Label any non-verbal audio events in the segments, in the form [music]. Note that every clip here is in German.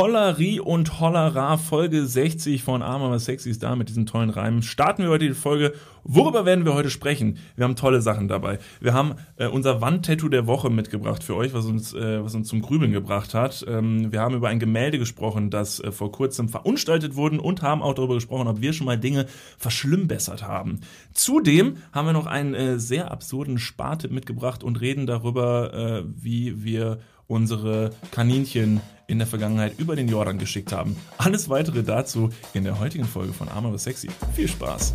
Hollerie und Hollera Folge 60 von Arm aber sexy ist da mit diesen tollen Reimen. Starten wir heute die Folge. Worüber werden wir heute sprechen? Wir haben tolle Sachen dabei. Wir haben äh, unser Wandtattoo der Woche mitgebracht für euch, was uns, äh, was uns zum Grübeln gebracht hat. Ähm, wir haben über ein Gemälde gesprochen, das äh, vor kurzem verunstaltet wurde und haben auch darüber gesprochen, ob wir schon mal Dinge verschlimmbessert haben. Zudem haben wir noch einen äh, sehr absurden Spartipp mitgebracht und reden darüber, äh, wie wir unsere Kaninchen in der Vergangenheit über den Jordan geschickt haben. Alles weitere dazu in der heutigen Folge von Arm aber sexy. Viel Spaß.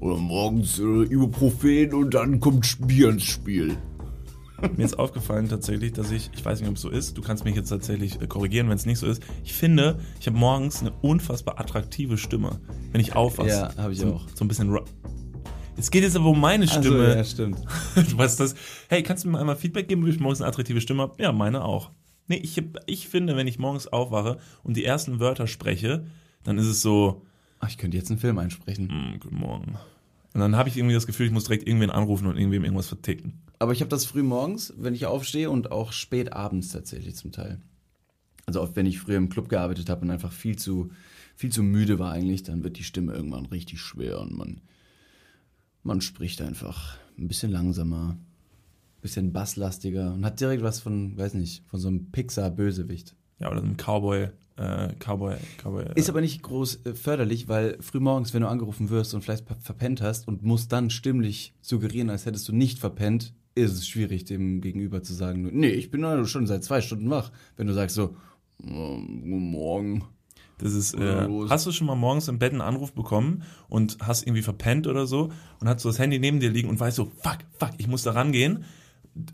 Oder morgens äh, Ibuprofen und dann kommt Bier ins Spiel. Mir ist aufgefallen tatsächlich, dass ich, ich weiß nicht, ob es so ist, du kannst mich jetzt tatsächlich äh, korrigieren, wenn es nicht so ist. Ich finde, ich habe morgens eine unfassbar attraktive Stimme, wenn ich aufwache. Ja, habe ich so, auch. So ein bisschen Es geht jetzt aber um meine Ach so, Stimme. ja, stimmt. [laughs] Du weißt das. Hey, kannst du mir einmal Feedback geben, ob ich morgens eine attraktive Stimme habe? Ja, meine auch. Nee, ich, ich finde, wenn ich morgens aufwache und die ersten Wörter spreche, dann ist es so, Ach, ich könnte jetzt einen Film einsprechen. hm, guten Morgen. Und dann habe ich irgendwie das Gefühl, ich muss direkt irgendwen anrufen und irgendwem irgendwas verticken. Aber ich habe das früh morgens, wenn ich aufstehe und auch spät abends tatsächlich zum Teil. Also oft, wenn ich früher im Club gearbeitet habe und einfach viel zu, viel zu müde war eigentlich, dann wird die Stimme irgendwann richtig schwer und man, man spricht einfach ein bisschen langsamer, ein bisschen basslastiger und hat direkt was von, weiß nicht, von so einem Pixar-Bösewicht. Ja, oder so ein Cowboy, äh, Cowboy, Cowboy. Äh, Ist aber nicht groß äh, förderlich, weil frühmorgens, wenn du angerufen wirst und vielleicht ver- verpennt hast und musst dann stimmlich suggerieren, als hättest du nicht verpennt, ist es schwierig, dem Gegenüber zu sagen, nee, ich bin schon seit zwei Stunden wach. Wenn du sagst so, "Ähm, guten Morgen. Das ist, äh, hast du schon mal morgens im Bett einen Anruf bekommen und hast irgendwie verpennt oder so und hast so das Handy neben dir liegen und weißt so, fuck, fuck, ich muss da rangehen.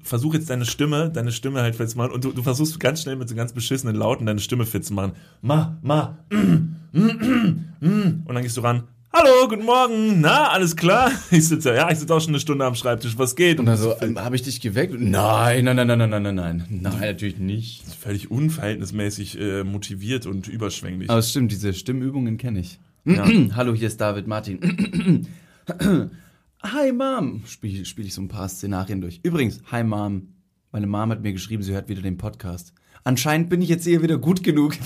Versuch jetzt deine Stimme, deine Stimme halt fit zu machen und du, du versuchst ganz schnell mit so ganz beschissenen Lauten deine Stimme fit zu machen. Ma, ma, mm, mm, mm, mm. und dann gehst du ran. Hallo, guten Morgen. Na, alles klar? [laughs] Ich sitze ja, ich sitze auch schon eine Stunde am Schreibtisch. Was geht? Und dann so, ähm, habe ich dich geweckt? Nein, nein, nein, nein, nein, nein, nein, nein. Nein, natürlich nicht. völlig unverhältnismäßig äh, motiviert und überschwänglich. Aber es stimmt, diese Stimmübungen kenne ich. Ja. [clears throat] Hallo, hier ist David Martin. [clears throat] Hi Mom, spiele spiel ich so ein paar Szenarien durch. Übrigens, hi Mom. Meine Mom hat mir geschrieben, sie hört wieder den Podcast. Anscheinend bin ich jetzt hier wieder gut genug. [laughs]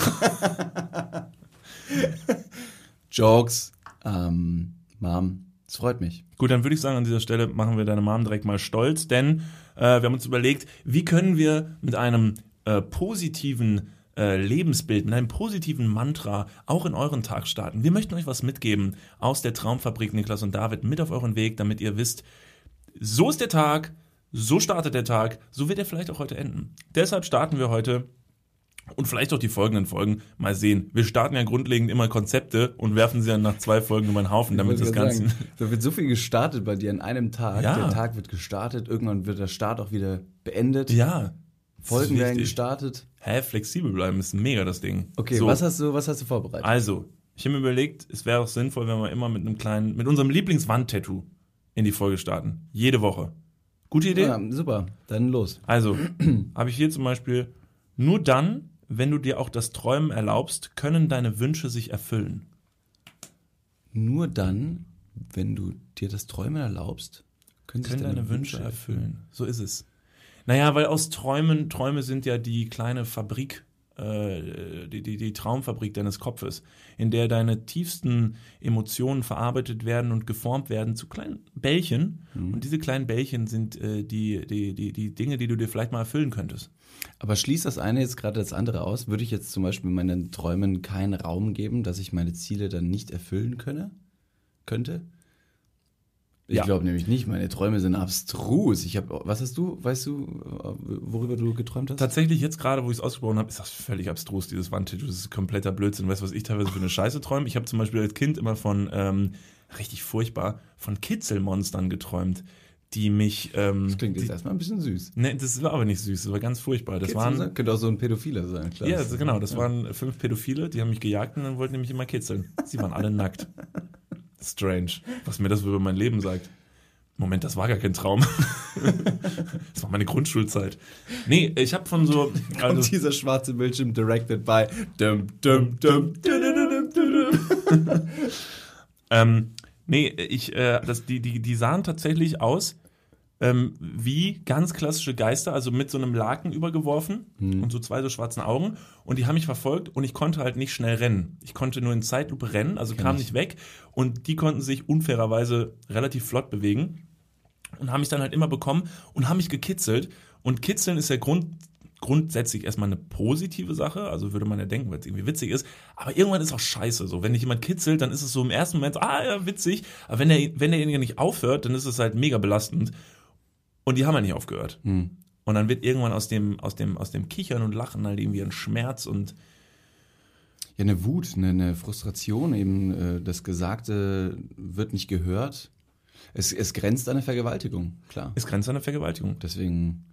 Jokes. Ähm, Mom, es freut mich. Gut, dann würde ich sagen, an dieser Stelle machen wir deine Mom direkt mal stolz, denn äh, wir haben uns überlegt, wie können wir mit einem äh, positiven äh, Lebensbild, mit einem positiven Mantra auch in euren Tag starten. Wir möchten euch was mitgeben aus der Traumfabrik Niklas und David mit auf euren Weg, damit ihr wisst, so ist der Tag, so startet der Tag, so wird er vielleicht auch heute enden. Deshalb starten wir heute und vielleicht auch die folgenden Folgen mal sehen. Wir starten ja grundlegend immer Konzepte und werfen sie dann nach zwei Folgen über den Haufen, damit das Ganze. Da wird so viel gestartet bei dir an einem Tag. Ja. Der Tag wird gestartet, irgendwann wird der Start auch wieder beendet. Ja. Folgen werden gestartet. Hä, flexibel bleiben ist mega das Ding. Okay, so, was hast du, was hast du vorbereitet? Also, ich habe mir überlegt, es wäre auch sinnvoll, wenn wir immer mit einem kleinen, mit unserem Lieblingswandtattoo in die Folge starten. Jede Woche. Gute Idee? Ja, super, dann los. Also, [clears throat] habe ich hier zum Beispiel, nur dann, wenn du dir auch das Träumen erlaubst, können deine Wünsche sich erfüllen. Nur dann, wenn du dir das Träumen erlaubst, können sich Können deine Wünsche erfüllen. So ist es. Naja, weil aus Träumen, Träume sind ja die kleine Fabrik, äh, die, die, die Traumfabrik deines Kopfes, in der deine tiefsten Emotionen verarbeitet werden und geformt werden zu kleinen Bällchen. Und diese kleinen Bällchen sind äh, die, die, die, die Dinge, die du dir vielleicht mal erfüllen könntest. Aber schließt das eine jetzt gerade das andere aus? Würde ich jetzt zum Beispiel meinen Träumen keinen Raum geben, dass ich meine Ziele dann nicht erfüllen könne? Könnte? Ich Ja. glaube nämlich nicht. Meine Träume sind abstrus. Ich habe, was hast du? Weißt du, worüber du geträumt hast? Tatsächlich, jetzt gerade, wo ich es ausgesprochen habe, ist das völlig abstrus, dieses Wandtattoo. Das ist kompletter Blödsinn. Weißt du, was ich teilweise für eine Scheiße träume? Ich habe zum Beispiel als Kind immer von, ähm, richtig furchtbar, von Kitzelmonstern geträumt, die mich. Ähm, Das klingt jetzt die, erstmal ein bisschen süß. Ne, das war aber nicht süß, das war ganz furchtbar. Das waren. könnte auch so ein Pädophiler sein, klar. Ja, das, genau, das waren fünf Pädophile, die haben mich gejagt und dann wollten die mich immer kitzeln. Sie waren alle nackt. [laughs] Strange, was mir das über mein Leben sagt. Moment, das war gar kein Traum. [laughs] das war meine Grundschulzeit. Nee, ich habe von so. [laughs] Kommt Also, dieser schwarze Bildschirm directed by dum, dum, dum, dum, dum, dum, dum. ähm, nee, ich, äh, das, die, die, die sahen tatsächlich aus ähm, wie ganz klassische Geister, also mit so einem Laken übergeworfen und so zwei so schwarzen Augen. Und die haben mich verfolgt und ich konnte halt nicht schnell rennen. Ich konnte nur in Zeitlupe rennen, also kam ich. nicht weg. Und die konnten sich unfairerweise relativ flott bewegen und haben mich dann halt immer bekommen und haben mich gekitzelt. Und kitzeln ist ja Grund, grundsätzlich erstmal eine positive Sache, also würde man ja denken, weil es irgendwie witzig ist. Aber irgendwann ist auch scheiße so. Wenn dich jemand kitzelt, dann ist es so im ersten Moment, so, ah ja, witzig. Aber wenn, der, wenn derjenige nicht aufhört, dann ist es halt mega belastend. Und die haben ja nicht aufgehört. Hm. Und dann wird irgendwann aus dem, aus dem, aus dem Kichern und Lachen halt irgendwie ein Schmerz und Ja, eine Wut, eine, eine Frustration, eben äh, das Gesagte wird nicht gehört. Es, es grenzt an eine Vergewaltigung, klar. es grenzt an eine Vergewaltigung. Deswegen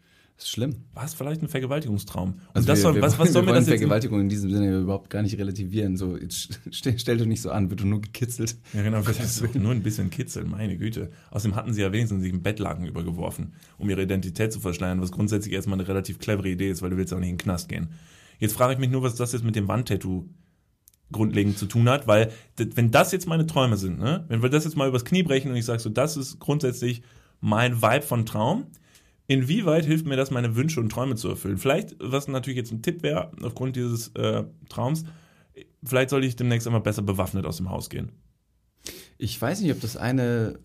ist es schlimm. War es vielleicht ein Vergewaltigungstraum? Und Also das wir, soll, wir, was, was wir soll wollen das jetzt? Vergewaltigung in diesem Sinne überhaupt gar nicht relativieren. So, jetzt [laughs] stell, stell dich nicht so an, wird du nur gekitzelt. Ja, genau, [laughs] das ist nur ein bisschen Kitzeln, meine Güte. Außerdem hatten sie ja wenigstens sich einen Bettlaken übergeworfen, um ihre Identität zu verschleiern, was grundsätzlich erstmal eine relativ clevere Idee ist, weil du willst auch nicht in den Knast gehen. Jetzt frage ich mich nur, was das jetzt mit dem Wandtattoo grundlegend zu tun hat, weil wenn das jetzt meine Träume sind, ne, wenn wir das jetzt mal übers Knie brechen und ich sage so, das ist grundsätzlich mein Vibe von Traum, inwieweit hilft mir das, meine Wünsche und Träume zu erfüllen? Vielleicht, was natürlich jetzt ein Tipp wäre, aufgrund dieses äh, Traums, vielleicht sollte ich demnächst einmal besser bewaffnet aus dem Haus gehen. Ich weiß nicht, ob das eine,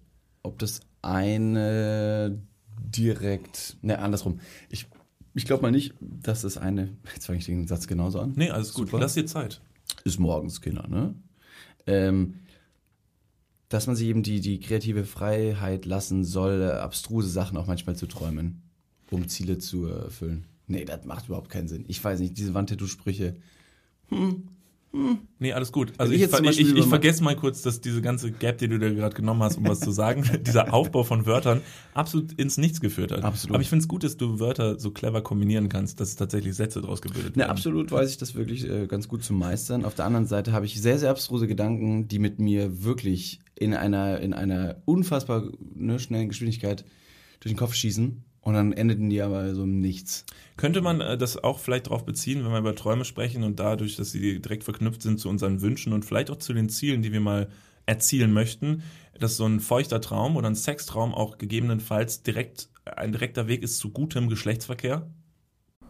ob das eine direkt, ne, andersrum. Ich, ich glaube mal nicht, dass das eine, jetzt fange ich den Satz genauso an. Nee, alles gut. Super. Lass dir Zeit. ist morgens, Kinder, ne? Ähm, dass man sich eben die, die kreative Freiheit lassen soll, äh, abstruse Sachen auch manchmal zu träumen, um Ziele zu erfüllen. Nee, das macht überhaupt keinen Sinn. Ich weiß nicht, diese Wandtattoo-Sprüche. Nee, alles gut. Also ich, ich ich, ich, ich vergesse mal kurz, dass diese ganze Gap, die du dir gerade genommen hast, um was zu sagen, [laughs] dieser Aufbau von Wörtern absolut ins Nichts geführt hat. Absolut. Aber ich finde es gut, dass du Wörter so clever kombinieren kannst, dass tatsächlich Sätze draus gebildet Ne, werden. absolut weiß ich das wirklich äh, ganz gut zu meistern. Auf der anderen Seite habe ich sehr, sehr abstruse Gedanken, die mit mir wirklich in einer, in einer unfassbar ne, schnellen Geschwindigkeit durch den Kopf schießen. Und dann endeten die aber so im Nichts. Könnte man äh, das auch vielleicht darauf beziehen, wenn wir über Träume sprechen und dadurch, dass sie direkt verknüpft sind zu unseren Wünschen und vielleicht auch zu den Zielen, die wir mal erzielen möchten, dass so ein feuchter Traum oder ein Sextraum auch gegebenenfalls direkt ein direkter Weg ist zu gutem Geschlechtsverkehr?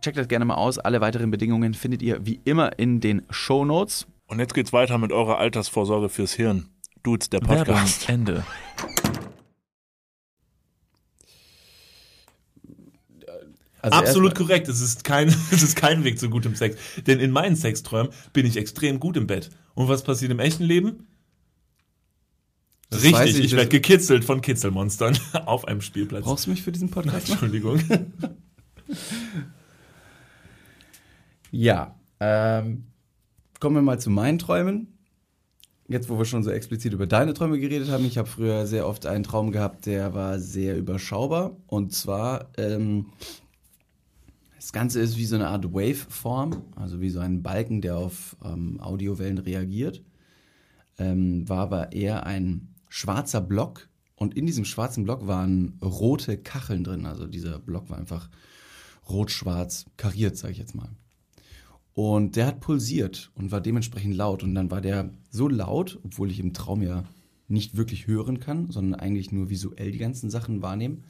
Checkt das gerne mal aus. Alle weiteren Bedingungen findet ihr wie immer in den Show Notes. Und jetzt geht's weiter mit eurer Altersvorsorge fürs Hirn. Dudes, der Werbung, Podcast. Ende. Also Absolut korrekt. Es ist, kein, [laughs] es ist kein Weg zu gutem Sex. Denn in meinen Sexträumen bin ich extrem gut im Bett. Und was passiert im echten Leben? Das Richtig, ich, ich werde gekitzelt von Kitzelmonstern [laughs] auf einem Spielplatz. Brauchst du mich für diesen Podcast? Entschuldigung. [laughs] Ja, ähm, kommen wir mal zu meinen Träumen. Jetzt, wo wir schon so explizit über deine Träume geredet haben, ich habe früher sehr oft einen Traum gehabt, der war sehr überschaubar. Und zwar, ähm, das Ganze ist wie so eine Art Waveform, also wie so ein Balken, der auf ähm, Audiowellen reagiert. Ähm, war aber eher ein schwarzer Block. Und in diesem schwarzen Block waren rote Kacheln drin. Also dieser Block war einfach rot-schwarz kariert, sage ich jetzt mal. Und der hat pulsiert und war dementsprechend laut. Und dann war der so laut, obwohl ich im Traum ja nicht wirklich hören kann, sondern eigentlich nur visuell die ganzen Sachen wahrnehmen.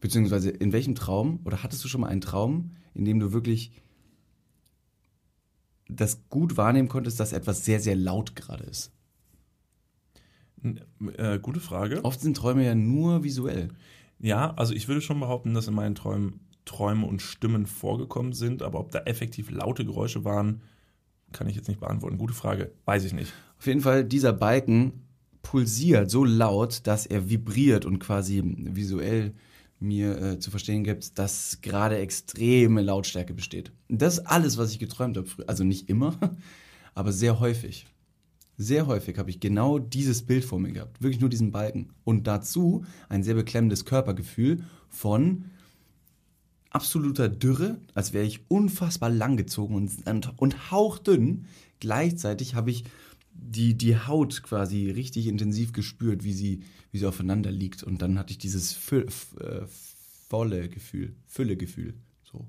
Beziehungsweise in welchem Traum, oder hattest du schon mal einen Traum, in dem du wirklich das gut wahrnehmen konntest, dass etwas sehr, sehr laut gerade ist? äh, gute Frage. Oft sind Träume ja nur visuell. Ja, also ich würde schon behaupten, dass in meinen Träumen Träume und Stimmen vorgekommen sind, aber ob da effektiv laute Geräusche waren, kann ich jetzt nicht beantworten. Gute Frage, weiß ich nicht. Auf jeden Fall, dieser Balken pulsiert so laut, dass er vibriert und quasi visuell mir äh, zu verstehen gibt, dass gerade extreme Lautstärke besteht. Das ist alles, was ich geträumt habe. Also nicht immer, [laughs] aber sehr häufig. Sehr häufig habe ich genau dieses Bild vor mir gehabt. Wirklich nur diesen Balken. Und dazu ein sehr beklemmendes Körpergefühl von absoluter Dürre, als wäre ich unfassbar langgezogen und, und, und hauchdünn. Gleichzeitig habe ich die, die Haut quasi richtig intensiv gespürt, wie sie, wie sie aufeinander liegt. Und dann hatte ich dieses Fü f- äh, volle Gefühl, Füllegefühl. So.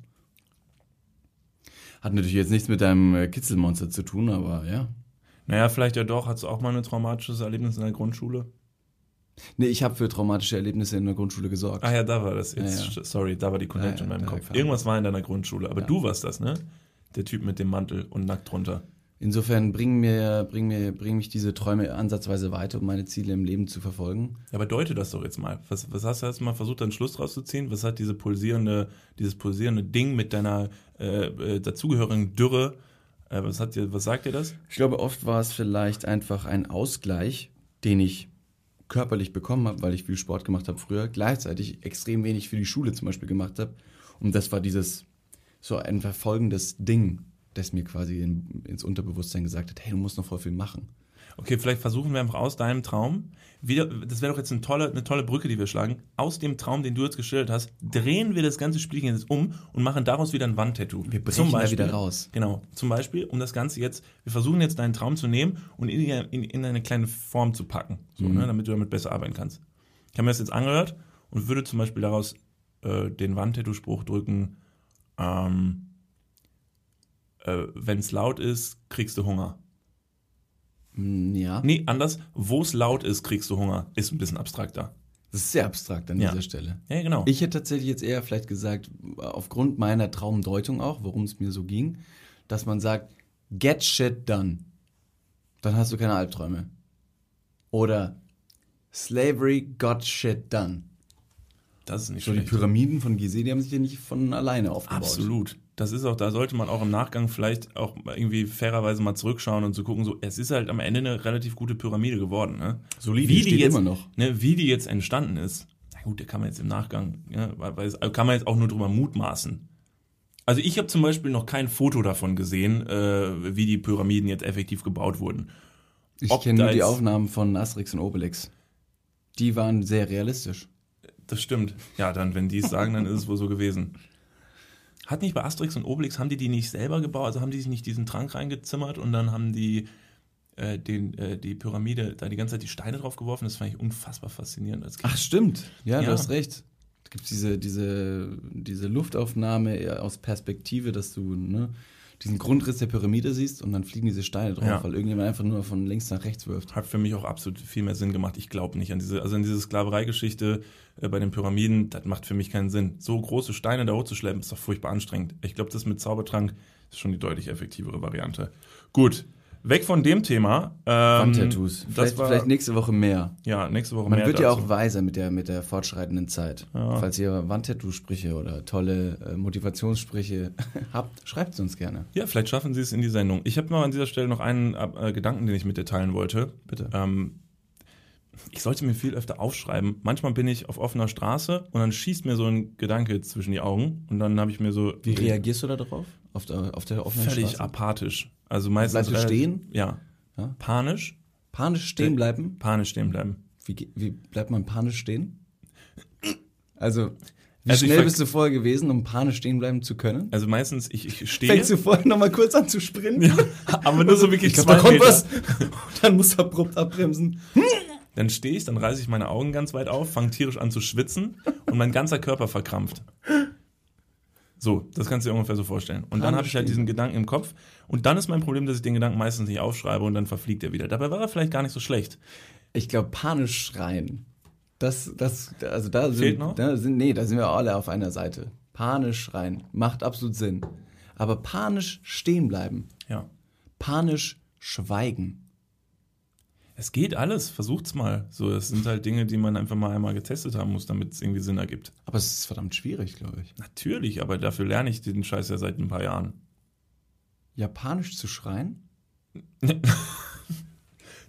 Hat natürlich jetzt nichts mit deinem äh, Kitzelmonster zu tun, aber ja. Naja, vielleicht ja doch. Hattest du auch mal ein traumatisches Erlebnis in der Grundschule? Nee, ich habe für traumatische Erlebnisse in der Grundschule gesorgt. Ah ja, da war das. Jetzt, Ja, ja. Sorry, da war die Connection Ja, in meinem Kopf. Irgendwas war in deiner Grundschule, aber du warst das, ne? Der Typ mit dem Mantel und nackt drunter. Insofern bringen mir, bringen mir, bringen mich diese Träume ansatzweise weiter, um meine Ziele im Leben zu verfolgen. Ja, aber deute das doch jetzt mal. Was, was hast du jetzt mal versucht, einen Schluss rauszuziehen? Was hat diese pulsierende, dieses pulsierende Ding mit deiner äh, äh, dazugehörigen Dürre? Äh, was hat dir, was sagt dir das? Ich glaube, oft war es vielleicht einfach ein Ausgleich, den ich körperlich bekommen habe, weil ich viel Sport gemacht habe früher, gleichzeitig extrem wenig für die Schule zum Beispiel gemacht habe. Und das war dieses so ein verfolgendes Ding, das mir quasi in, ins Unterbewusstsein gesagt hat, hey, du musst noch voll viel machen. Okay, vielleicht versuchen wir einfach aus deinem Traum, wieder, das wäre doch jetzt eine tolle, eine tolle Brücke, die wir schlagen, aus dem Traum, den du jetzt geschildert hast, drehen wir das ganze Spielchen jetzt um und machen daraus wieder ein Wandtattoo. Wir brechen da wieder raus. Genau, zum Beispiel, um das Ganze jetzt, wir versuchen jetzt deinen Traum zu nehmen und in, in, in eine kleine Form zu packen, so, Mhm. ne, damit du damit besser arbeiten kannst. Ich habe mir das jetzt angehört und würde zum Beispiel daraus äh, den Wandtattoo-Spruch drücken, ähm, äh, wenn es laut ist, kriegst du Hunger. Hm, Ja, Nee, anders. Wo es laut ist, kriegst du Hunger. Ist ein bisschen abstrakter. das ist sehr abstrakt an Ja. dieser Stelle. Ja, genau. Ich hätte tatsächlich jetzt eher vielleicht gesagt, aufgrund meiner Traumdeutung auch, worum es mir so ging, dass man sagt, get shit done. Dann hast du keine Albträume. Oder slavery got shit done. das ist nicht So die schlecht. Pyramiden von Gizeh, die haben sich ja nicht von alleine aufgebaut. Absolut. Das ist auch, da sollte man auch im Nachgang vielleicht auch irgendwie fairerweise mal zurückschauen und zu gucken, so, es ist halt am Ende eine relativ gute Pyramide geworden. Ne? Solide, wie die jetzt, immer noch. Ne, wie die jetzt entstanden ist, na gut, da kann man jetzt im Nachgang, ja, weil, weil, also kann man jetzt auch nur drüber mutmaßen. Also ich habe zum Beispiel noch kein Foto davon gesehen, äh, wie die Pyramiden jetzt effektiv gebaut wurden. Ich kenne nur die Aufnahmen von Asterix und Obelix. Die waren sehr realistisch. Das stimmt. Ja, dann, wenn die es sagen, dann ist es wohl so gewesen. Hat nicht bei Asterix und Obelix, haben die die nicht selber gebaut? Also haben die sich nicht diesen Trank reingezimmert und dann haben die äh, den, äh, die Pyramide da die ganze Zeit die Steine drauf geworfen? Das fand ich unfassbar faszinierend als Kind. Ach, stimmt. Ja, Ja. du hast recht. Es gibt diese, diese, diese Luftaufnahme eher aus Perspektive, dass du ne, diesen Grundriss der Pyramide siehst und dann fliegen diese Steine drauf, Ja. weil irgendjemand einfach nur von links nach rechts wirft. Hat für mich auch absolut viel mehr Sinn gemacht. Ich glaube nicht an diese, also an diese Sklavereigeschichte äh, bei den Pyramiden, das macht für mich keinen Sinn. So große Steine da hochzuschleppen, ist doch furchtbar anstrengend. Ich glaube, das mit Zaubertrank ist schon die deutlich effektivere Variante. Gut, weg von dem Thema. Ähm, Wandtattoos. das Vielleicht, war- vielleicht nächste Woche mehr. Ja, nächste Woche Man mehr wird ja dazu. auch weiser mit der, mit der fortschreitenden Zeit. Ja. Falls ihr Wandtattoo-Sprüche oder tolle äh, Motivationssprüche [laughs] habt, schreibt es uns gerne. Ja, vielleicht schaffen Sie es in die Sendung. Ich habe noch an dieser Stelle noch einen äh, Gedanken, den ich mit dir teilen wollte. Bitte. Ähm, ich sollte mir viel öfter aufschreiben. Manchmal bin ich auf offener Straße und dann schießt mir so ein Gedanke zwischen die Augen und dann habe ich mir so Wie reagierst du da drauf? Auf der, auf der offenen völlig Straße? apathisch. Also meistens Bleibst du stehen? Ja. Ja. Panisch, Panisch stehen bleiben? panisch stehen bleiben. Wie, wie bleibt man panisch stehen? Also, wie Also schnell bist du vorher gewesen, um panisch stehen bleiben zu können? Also meistens ich, ich stehe, Fängst du vorher nochmal kurz an zu sprinten? aber nur so wirklich Ich glaub, zwei da kommt Meter. was. Und [laughs] dann musst du abrupt abbremsen. [laughs] Dann stehe ich, dann reiße ich meine Augen ganz weit auf, fange tierisch an zu schwitzen und mein ganzer Körper verkrampft. So, das kannst du dir ungefähr so vorstellen. Und dann habe ich halt diesen Gedanken im Kopf. Und dann ist mein Problem, dass ich den Gedanken meistens nicht aufschreibe und dann verfliegt er wieder. Dabei war er vielleicht gar nicht so schlecht. Ich glaube, panisch schreien. Das, das, also da Fehlt sind, noch? Da sind, nee, da sind wir alle auf einer Seite. Panisch schreien. Macht absolut Sinn. Aber panisch stehen bleiben. Ja. Panisch schweigen. Es geht alles, versucht's mal. So, das sind halt Dinge, die man einfach mal einmal getestet haben muss, damit es irgendwie Sinn ergibt. Aber es ist verdammt schwierig, glaube ich. Natürlich, aber dafür lerne ich den Scheiß ja seit ein paar Jahren. Japanisch zu schreien? [laughs]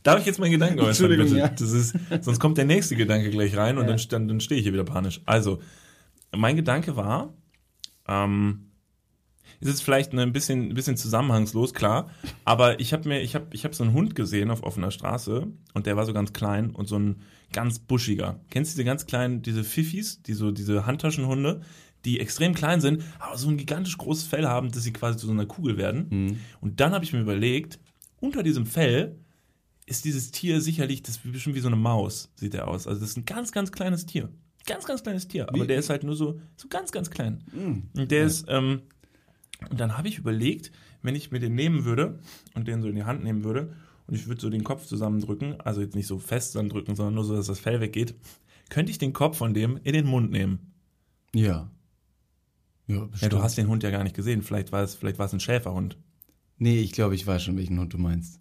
Darf ich jetzt meinen Gedanken äußern? Entschuldigung, bitte? ja. Das ist, sonst kommt der nächste Gedanke gleich rein und Ja. dann, dann, dann stehe ich hier wieder panisch. Also, mein Gedanke war, ähm, ist jetzt vielleicht ein bisschen, ein bisschen zusammenhangslos, klar, aber ich habe mir, ich habe, ich habe so einen Hund gesehen auf offener Straße und der war so ganz klein und so ein ganz buschiger. Kennst du diese ganz kleinen, diese Fiffis, die so, diese Handtaschenhunde, die extrem klein sind, aber so ein gigantisch großes Fell haben, dass sie quasi zu so einer Kugel werden. Und dann habe ich mir überlegt, unter diesem Fell ist dieses Tier sicherlich, das ist bestimmt wie so eine Maus, sieht er aus. Also das ist ein ganz, ganz kleines Tier. Ganz, ganz kleines Tier. Aber Wie- der ist halt nur so, so ganz, ganz klein. Und der ist, ähm, und dann habe ich überlegt, wenn ich mir den nehmen würde und den so in die Hand nehmen würde und ich würde so den Kopf zusammendrücken, also jetzt nicht so fest zusammendrücken, sondern nur so, dass das Fell weggeht, könnte ich den Kopf von dem in den Mund nehmen. Ja. Ja, Ja, du hast den Hund ja gar nicht gesehen. Vielleicht war es, vielleicht war es ein Schäferhund. Nee, ich glaube, ich weiß schon, welchen Hund du meinst.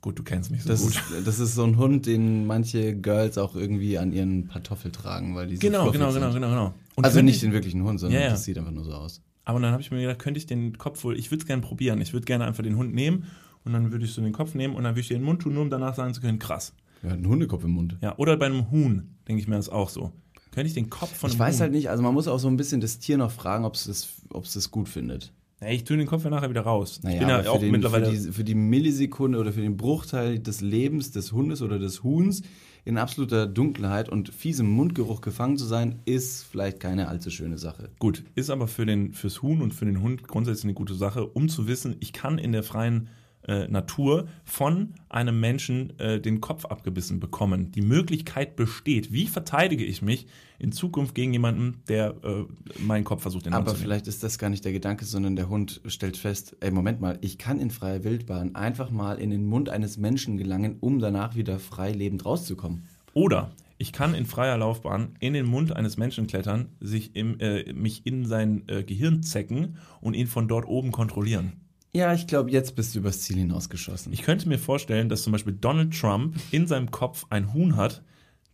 Gut, du kennst mich so Das gut. ist, das ist so ein Hund, den manche Girls auch irgendwie an ihren Pantoffel tragen, weil die so Genau, fluffig genau, sind. genau, genau, genau. Und Also nicht ich- den wirklichen Hund, sondern Ja, ja. das sieht einfach nur so aus. Aber dann habe ich mir gedacht, könnte ich den Kopf wohl, ich würde es gerne probieren. Ich würde gerne einfach den Hund nehmen und dann würde ich so den Kopf nehmen und dann würde ich den Mund tun, nur um danach sagen zu können, krass. Er hat einen Hundekopf im Mund. Ja, oder bei einem Huhn, denke ich mir das auch so. Könnte ich den Kopf von Ich einem weiß Huhn, halt nicht, also man muss auch so ein bisschen das Tier noch fragen, ob es das, ob es das gut findet. Ja, ich tue den Kopf ja nachher wieder raus. Naja, ich bin ja aber auch den, mittlerweile. für, die, für die Millisekunde oder für den Bruchteil des Lebens des Hundes oder des Huhns in absoluter Dunkelheit und fiesem Mundgeruch gefangen zu sein, ist vielleicht keine allzu schöne Sache. Gut, ist aber für den, fürs Huhn und für den Hund grundsätzlich eine gute Sache, um zu wissen, ich kann in der freien äh, Natur von einem Menschen äh, den Kopf abgebissen bekommen. Die Möglichkeit besteht. Wie verteidige ich mich in Zukunft gegen jemanden, der äh, meinen Kopf versucht in den Aber vielleicht ist das gar nicht der Gedanke, sondern der Hund stellt fest, ey, Moment mal, ich kann in freier Wildbahn einfach mal in den Mund eines Menschen gelangen, um danach wieder frei lebend rauszukommen. Oder ich kann in freier Laufbahn in den Mund eines Menschen klettern, sich im, äh, mich in sein äh, Gehirn zecken und ihn von dort oben kontrollieren. Ja, ich glaube, jetzt bist du übers Ziel hinausgeschossen. Ich könnte mir vorstellen, dass zum Beispiel Donald Trump in seinem Kopf ein Huhn hat,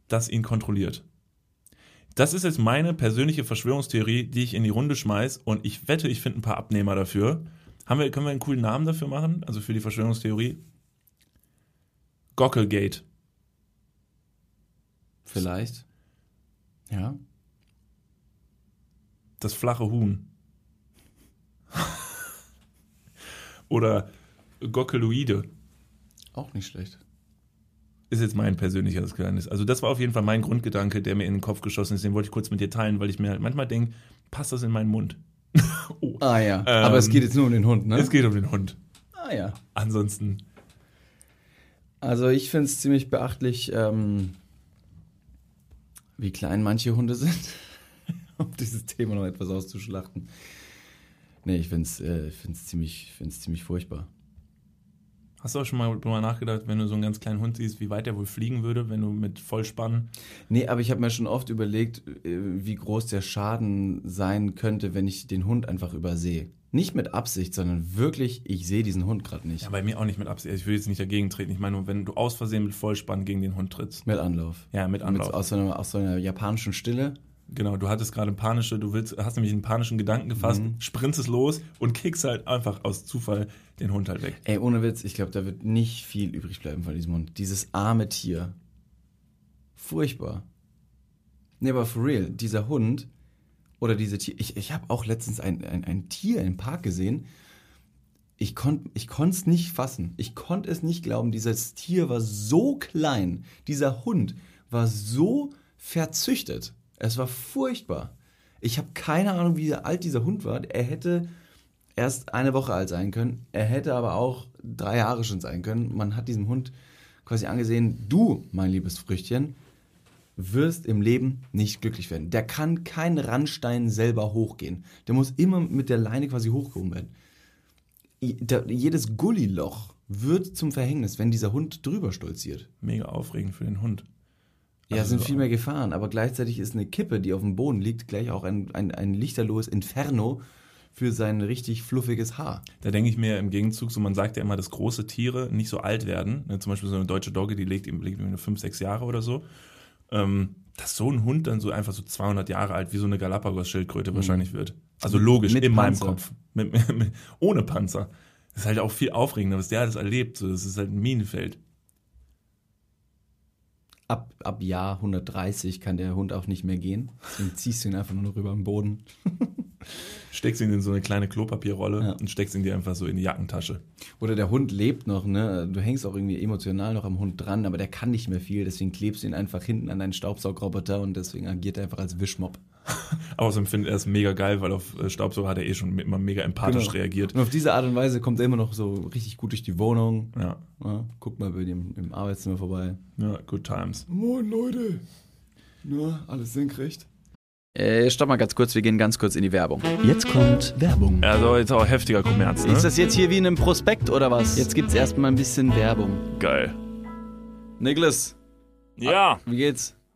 das ihn kontrolliert. Das ist jetzt meine persönliche Verschwörungstheorie, die ich in die Runde schmeiß und ich wette, ich finde ein paar Abnehmer dafür. Haben wir, können wir einen coolen Namen dafür machen? Also für die Verschwörungstheorie? Gockelgate. Vielleicht. Ja. Das flache Huhn. Oder Gockeloide. Auch nicht schlecht. Ist jetzt mein persönliches Geheimnis. Also das war auf jeden Fall mein Grundgedanke, der mir in den Kopf geschossen ist. Den wollte ich kurz mit dir teilen, weil ich mir halt manchmal denke, passt das in meinen Mund? [laughs] oh. Ah ja. Ähm, Aber es geht jetzt nur um den Hund, ne? Es geht um den Hund. ah ja. Ansonsten, Also ich finde es ziemlich beachtlich, ähm, wie klein manche Hunde sind, [laughs] um dieses Thema noch etwas auszuschlachten. Nee, ich finde es äh, find's ziemlich, find's ziemlich furchtbar. hast du auch schon mal drüber nachgedacht, wenn du so einen ganz kleinen Hund siehst, wie weit der wohl fliegen würde, wenn du mit Vollspann Nee, aber ich habe mir schon oft überlegt, äh, wie groß der Schaden sein könnte, wenn ich den Hund einfach übersehe. Nicht mit Absicht, sondern wirklich, ich sehe diesen Hund gerade nicht. Ja, bei mir auch nicht mit Absicht. Ich will jetzt nicht dagegen treten. Ich meine nur, wenn du aus Versehen mit Vollspann gegen den Hund trittst. Mit Anlauf. Ja, mit Anlauf. Mit, aus, so einer, aus so einer japanischen Stille. Genau, du hattest gerade panische, du willst, hast nämlich einen panischen Gedanken gefasst, Mhm. sprintest los und kickst halt einfach aus Zufall den Hund halt weg. Ey, ohne Witz, ich glaube, da wird nicht viel übrig bleiben von diesem Hund. Dieses arme Tier. Furchtbar. Nee, aber for real, dieser Hund oder diese Tier. Ich, ich habe auch letztens ein, ein, ein Tier im Park gesehen. Ich konnte ich es nicht fassen. Ich konnte es nicht glauben. Dieses Tier war so klein. Dieser Hund war so verzüchtet. Es war furchtbar. Ich habe keine Ahnung, wie alt dieser Hund war. Er hätte erst eine Woche alt sein können. Er hätte aber auch drei Jahre schon sein können. Man hat diesem Hund quasi angesehen, du, mein liebes Früchtchen, wirst im Leben nicht glücklich werden. Der kann keinen Randstein selber hochgehen. Der muss immer mit der Leine quasi hochgehoben werden. Jedes Gulliloch wird zum Verhängnis, wenn dieser Hund drüber stolziert. Mega aufregend für den Hund. Ja, Also sind viel mehr Gefahren, aber gleichzeitig ist eine Kippe, die auf dem Boden liegt, gleich auch ein, ein, ein lichterloses Inferno für sein richtig fluffiges Haar. Da denke ich mir im Gegenzug, so man sagt ja immer, dass große Tiere nicht so alt werden. Ne, zum Beispiel so eine deutsche Dogge, die legt, irgendwie nur fünf, sechs Jahre oder so. Ähm, dass so ein Hund dann so einfach so 200 Jahre alt wie so eine Galapagos-Schildkröte wahrscheinlich wird. Also logisch, Mhm. Mit in meinem Panzer. Kopf. Mit, mit, [laughs] mit, ohne Panzer. Das ist halt auch viel aufregender, was der alles erlebt. So, das ist halt ein Minenfeld. Ab, ab Jahr 130 kann der Hund auch nicht mehr gehen. Deswegen ziehst du ihn einfach nur noch rüber den Boden. [laughs] Steckst ihn in so eine kleine Klopapierrolle Ja. und steckst ihn dir einfach so in die Jackentasche. Oder der Hund lebt noch, ne? Du hängst auch irgendwie emotional noch am Hund dran, aber der kann nicht mehr viel, deswegen klebst du ihn einfach hinten an deinen Staubsaugroboter und deswegen agiert er einfach als Wischmopp. [laughs] Außerdem finde er es mega geil, weil auf äh, Staubsauger hat er eh schon immer mega empathisch Genau. reagiert. Und auf diese Art und Weise kommt er immer noch so richtig gut durch die Wohnung. Ja, Ja, guck mal bei dem im Arbeitszimmer vorbei. ja, good times. Moin Leute. Nur alles senkrecht. Äh, stopp mal ganz kurz, wir gehen ganz kurz in die Werbung. Jetzt kommt Werbung. Also jetzt auch heftiger Kommerz, ne? Ist das jetzt hier wie in einem Prospekt oder was? Jetzt gibt's erstmal ein bisschen Werbung. Geil. Niklas, Ja, wie geht's?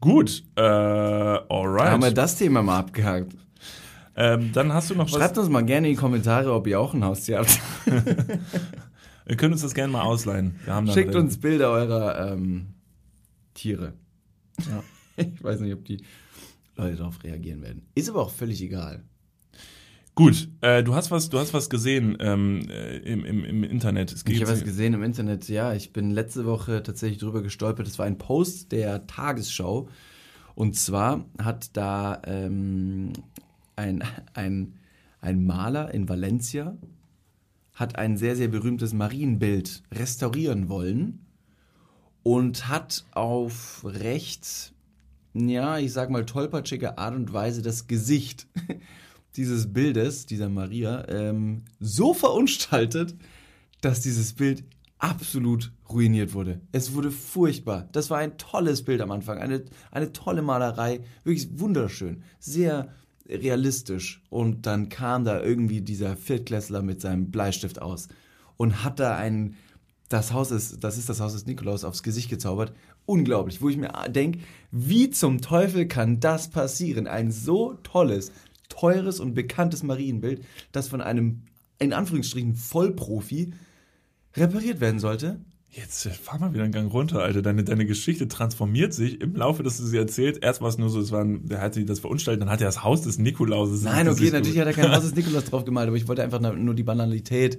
Gut, äh, alright. Haben wir das Thema mal abgehakt. ähm, dann hast du noch was. Schreibt uns mal gerne in die Kommentare, ob ihr auch ein Haustier habt. [laughs] Wir können uns das gerne mal ausleihen. Wir haben dann Schickt uns Bilder eurer ähm, Tiere. Ja. [laughs] Ich weiß nicht, ob die Leute darauf reagieren werden. Ist aber auch völlig egal. Gut, äh, du hast was, du hast was gesehen ähm, äh, im, im, im Internet. Es Ich habe was gesehen im Internet, ja. Ich bin letzte Woche tatsächlich drüber gestolpert. Das war ein Post der Tagesschau. Und zwar hat da ähm, ein, ein, ein Maler in Valencia hat ein sehr, sehr berühmtes Marienbild restaurieren wollen und hat auf recht, ja, ich sag mal, tollpatschige Art und Weise das Gesicht [laughs] dieses Bildes, dieser Maria, ähm, so verunstaltet, dass dieses Bild absolut ruiniert wurde. Es wurde furchtbar. Das war ein tolles Bild am Anfang, eine, eine tolle Malerei, wirklich wunderschön, sehr realistisch. Und dann kam da irgendwie dieser Viertklässler mit seinem Bleistift aus und hat da ein, das Haus ist, das ist das Haus des Nikolaus aufs Gesicht gezaubert. Unglaublich, wo ich mir denke, wie zum Teufel kann das passieren? Ein so tolles, teures und bekanntes Marienbild, das von einem, in Anführungsstrichen, Vollprofi repariert werden sollte. Jetzt äh, fahr mal wieder einen Gang runter, Alter. Deine, deine Geschichte transformiert sich im Laufe, dass du sie erzählst. Erst war es nur so, es war ein, der hat sie das verunstaltet, dann hat er das Haus des Nikolauses. Nein, okay, natürlich hat er kein Haus des [laughs] Nikolaus drauf gemalt, aber ich wollte einfach nur die Banalität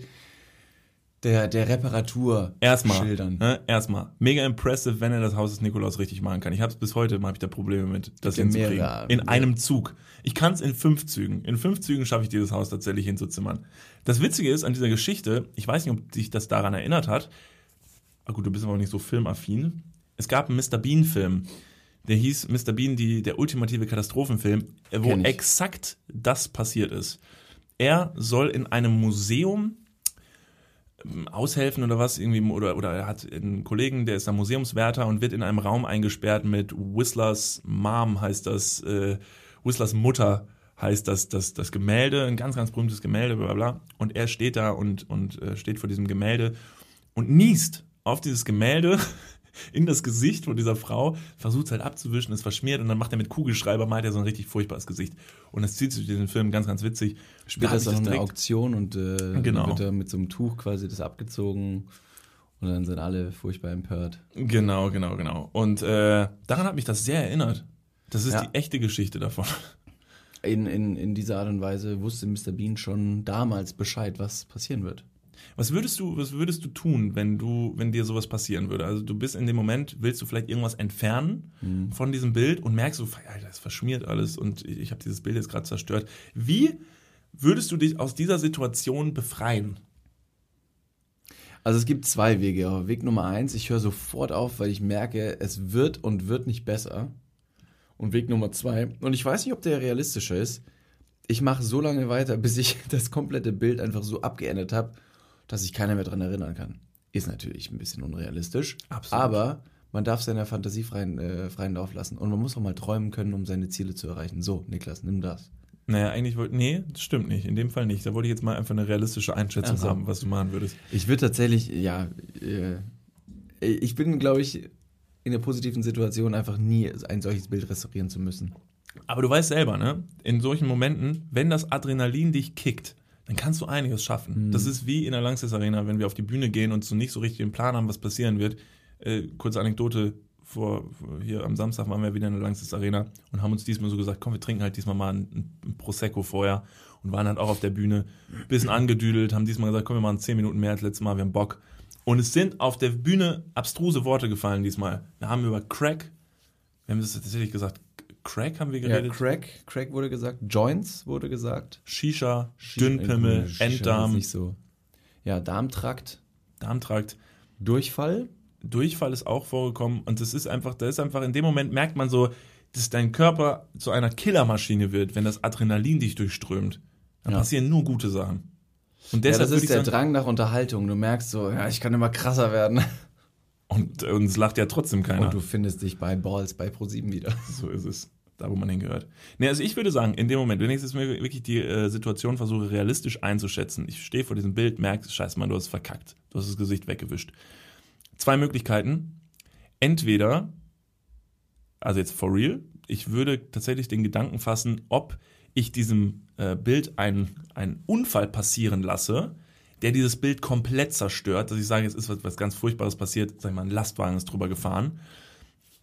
der, der Reparatur Erstmal, schildern. ne, erstmal, mega impressive, wenn er das Haus des Nikolaus richtig machen kann. Ich habe es bis heute, habe ich da Probleme mit, das hinzukriegen. mehrere, in einem Zug. Ich kann es in fünf Zügen. In fünf Zügen schaffe ich dieses Haus tatsächlich hinzuzimmern. Das Witzige ist an dieser Geschichte, ich weiß nicht, ob dich das daran erinnert hat. Ah gut, du bist aber auch nicht so filmaffin. Es gab einen Mr. Bean-Film. Der hieß Mr. Bean, die, der ultimative Katastrophenfilm, wo exakt das passiert ist. Er soll in einem Museum aushelfen oder was irgendwie oder oder er hat einen Kollegen, der ist ein Museumswärter und wird in einem Raum eingesperrt mit Whistlers Mom heißt das äh, Whistlers Mutter heißt das das das Gemälde, ein ganz ganz berühmtes Gemälde bla bla bla. Und er steht da und und äh, steht vor diesem Gemälde und niest auf dieses Gemälde [laughs] in das Gesicht von dieser Frau, versucht es halt abzuwischen, es verschmiert und dann macht er mit Kugelschreiber, malt er so ein richtig furchtbares Gesicht. Und das zieht sich durch den Film ganz, ganz witzig. Später ist noch eine Auktion und äh, Genau. dann wird da mit so einem Tuch quasi das abgezogen und dann sind alle furchtbar empört. Genau, genau, genau. Und äh, daran hat mich das sehr erinnert. Das ist Ja. die echte Geschichte davon. In, in, in dieser Art und Weise wusste Mr. Bean schon damals Bescheid, was passieren wird. Was würdest du, was würdest du tun, wenn du, wenn dir sowas passieren würde? Also du bist in dem Moment, willst du vielleicht irgendwas entfernen von diesem Bild und merkst so, Alter, das verschmiert alles und ich, ich habe dieses Bild jetzt gerade zerstört. Wie würdest du dich aus dieser Situation befreien? Also es gibt zwei Wege. Weg Nummer eins, ich höre sofort auf, weil ich merke, es wird und wird nicht besser. Und Weg Nummer zwei, und ich weiß nicht, ob der realistischer ist, ich mache so lange weiter, [laughs] bis ich das komplette Bild einfach so abgeändert habe, dass sich keiner mehr dran erinnern kann. Ist natürlich ein bisschen unrealistisch, Absolut. aber man darf seiner Fantasie freien, äh, freien Lauf lassen. Und man muss auch mal träumen können, um seine Ziele zu erreichen. So, Niklas, nimm das. Naja, eigentlich wollte, nee, das stimmt nicht. In dem Fall nicht. Da wollte ich jetzt mal einfach eine realistische Einschätzung so. haben, was du machen würdest. Ich würde tatsächlich, ja, äh, ich bin, glaube ich, in der positiven Situation, einfach nie ein solches Bild restaurieren zu müssen. Aber du weißt selber, ne? In solchen Momenten, wenn das Adrenalin dich kickt, dann kannst du einiges schaffen. Das ist wie in der Langsys Arena, wenn wir auf die Bühne gehen und so nicht so richtig den Plan haben, was passieren wird. Äh, kurze Anekdote, vor, hier am Samstag waren wir wieder in der Langsys Arena und haben uns diesmal so gesagt, komm, wir trinken halt diesmal mal ein, ein Prosecco vorher und waren halt auch auf der Bühne, bisschen [clears throat] angedüdelt, haben diesmal gesagt, komm, wir machen 10 Minuten mehr als letztes Mal, wir haben Bock. Und es sind auf der Bühne abstruse Worte gefallen diesmal. Wir haben über Crack, wir haben das tatsächlich gesagt, Crack haben wir Ja, geredet. Crack, Crack wurde gesagt, Joints wurde gesagt. Shisha, Shisha- Dünnpimmel, Shisha Enddarm. Nicht so. Ja, Darmtrakt, Darmtrakt. Durchfall. Durchfall ist auch vorgekommen und das ist einfach, da ist einfach in dem Moment merkt man so, dass dein Körper zu einer Killermaschine wird, wenn das Adrenalin dich durchströmt. Dann Ja. passieren nur gute Sachen. Und Ja, deshalb das würde ist der sagen, Drang nach Unterhaltung. Du merkst so, ja, ich kann immer krasser werden. Und, und es lacht ja trotzdem keiner. Und du findest dich bei Balls bei Pro7 wieder. [laughs] So ist es. Da, wo man hingehört. Nee, also ich würde sagen, in dem Moment, wenn ich jetzt mir wirklich die äh, Situation versuche, realistisch einzuschätzen, ich stehe vor diesem Bild, merke, scheiße, Mann, du hast verkackt. Du hast das Gesicht weggewischt. Zwei Möglichkeiten. Entweder, also jetzt for real, ich würde tatsächlich den Gedanken fassen, ob ich diesem äh, Bild einen, einen Unfall passieren lasse, der dieses Bild komplett zerstört, dass ich sage, es ist was, was ganz Furchtbares passiert, sag ich mal, ein Lastwagen ist drüber gefahren.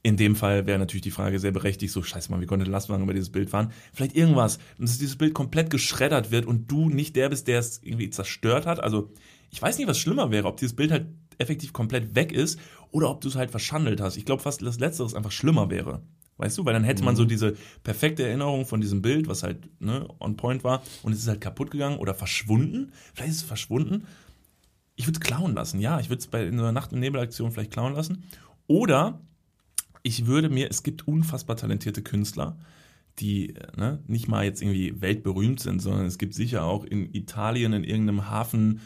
In dem Fall wäre natürlich die Frage sehr berechtigt, so scheiße mal, wie konnte ein Lastwagen über dieses Bild fahren? Vielleicht irgendwas, dass dieses Bild komplett geschreddert wird und du nicht der bist, der es irgendwie zerstört hat. Also ich weiß nicht, was schlimmer wäre, ob dieses Bild halt effektiv komplett weg ist oder ob du es halt verschandelt hast. Ich glaube fast, dass Letzteres einfach schlimmer wäre. Weißt du, weil dann hätte man so diese perfekte Erinnerung von diesem Bild, was halt ne, on point war, und es ist halt kaputt gegangen oder verschwunden. Vielleicht ist es verschwunden. Ich würde es klauen lassen, ja. Ich würde es bei in einer Nacht- und Nebelaktion vielleicht klauen lassen. Oder ich würde mir, es gibt unfassbar talentierte Künstler, die ne, nicht mal jetzt irgendwie weltberühmt sind, sondern es gibt sicher auch in Italien in irgendeinem Hafen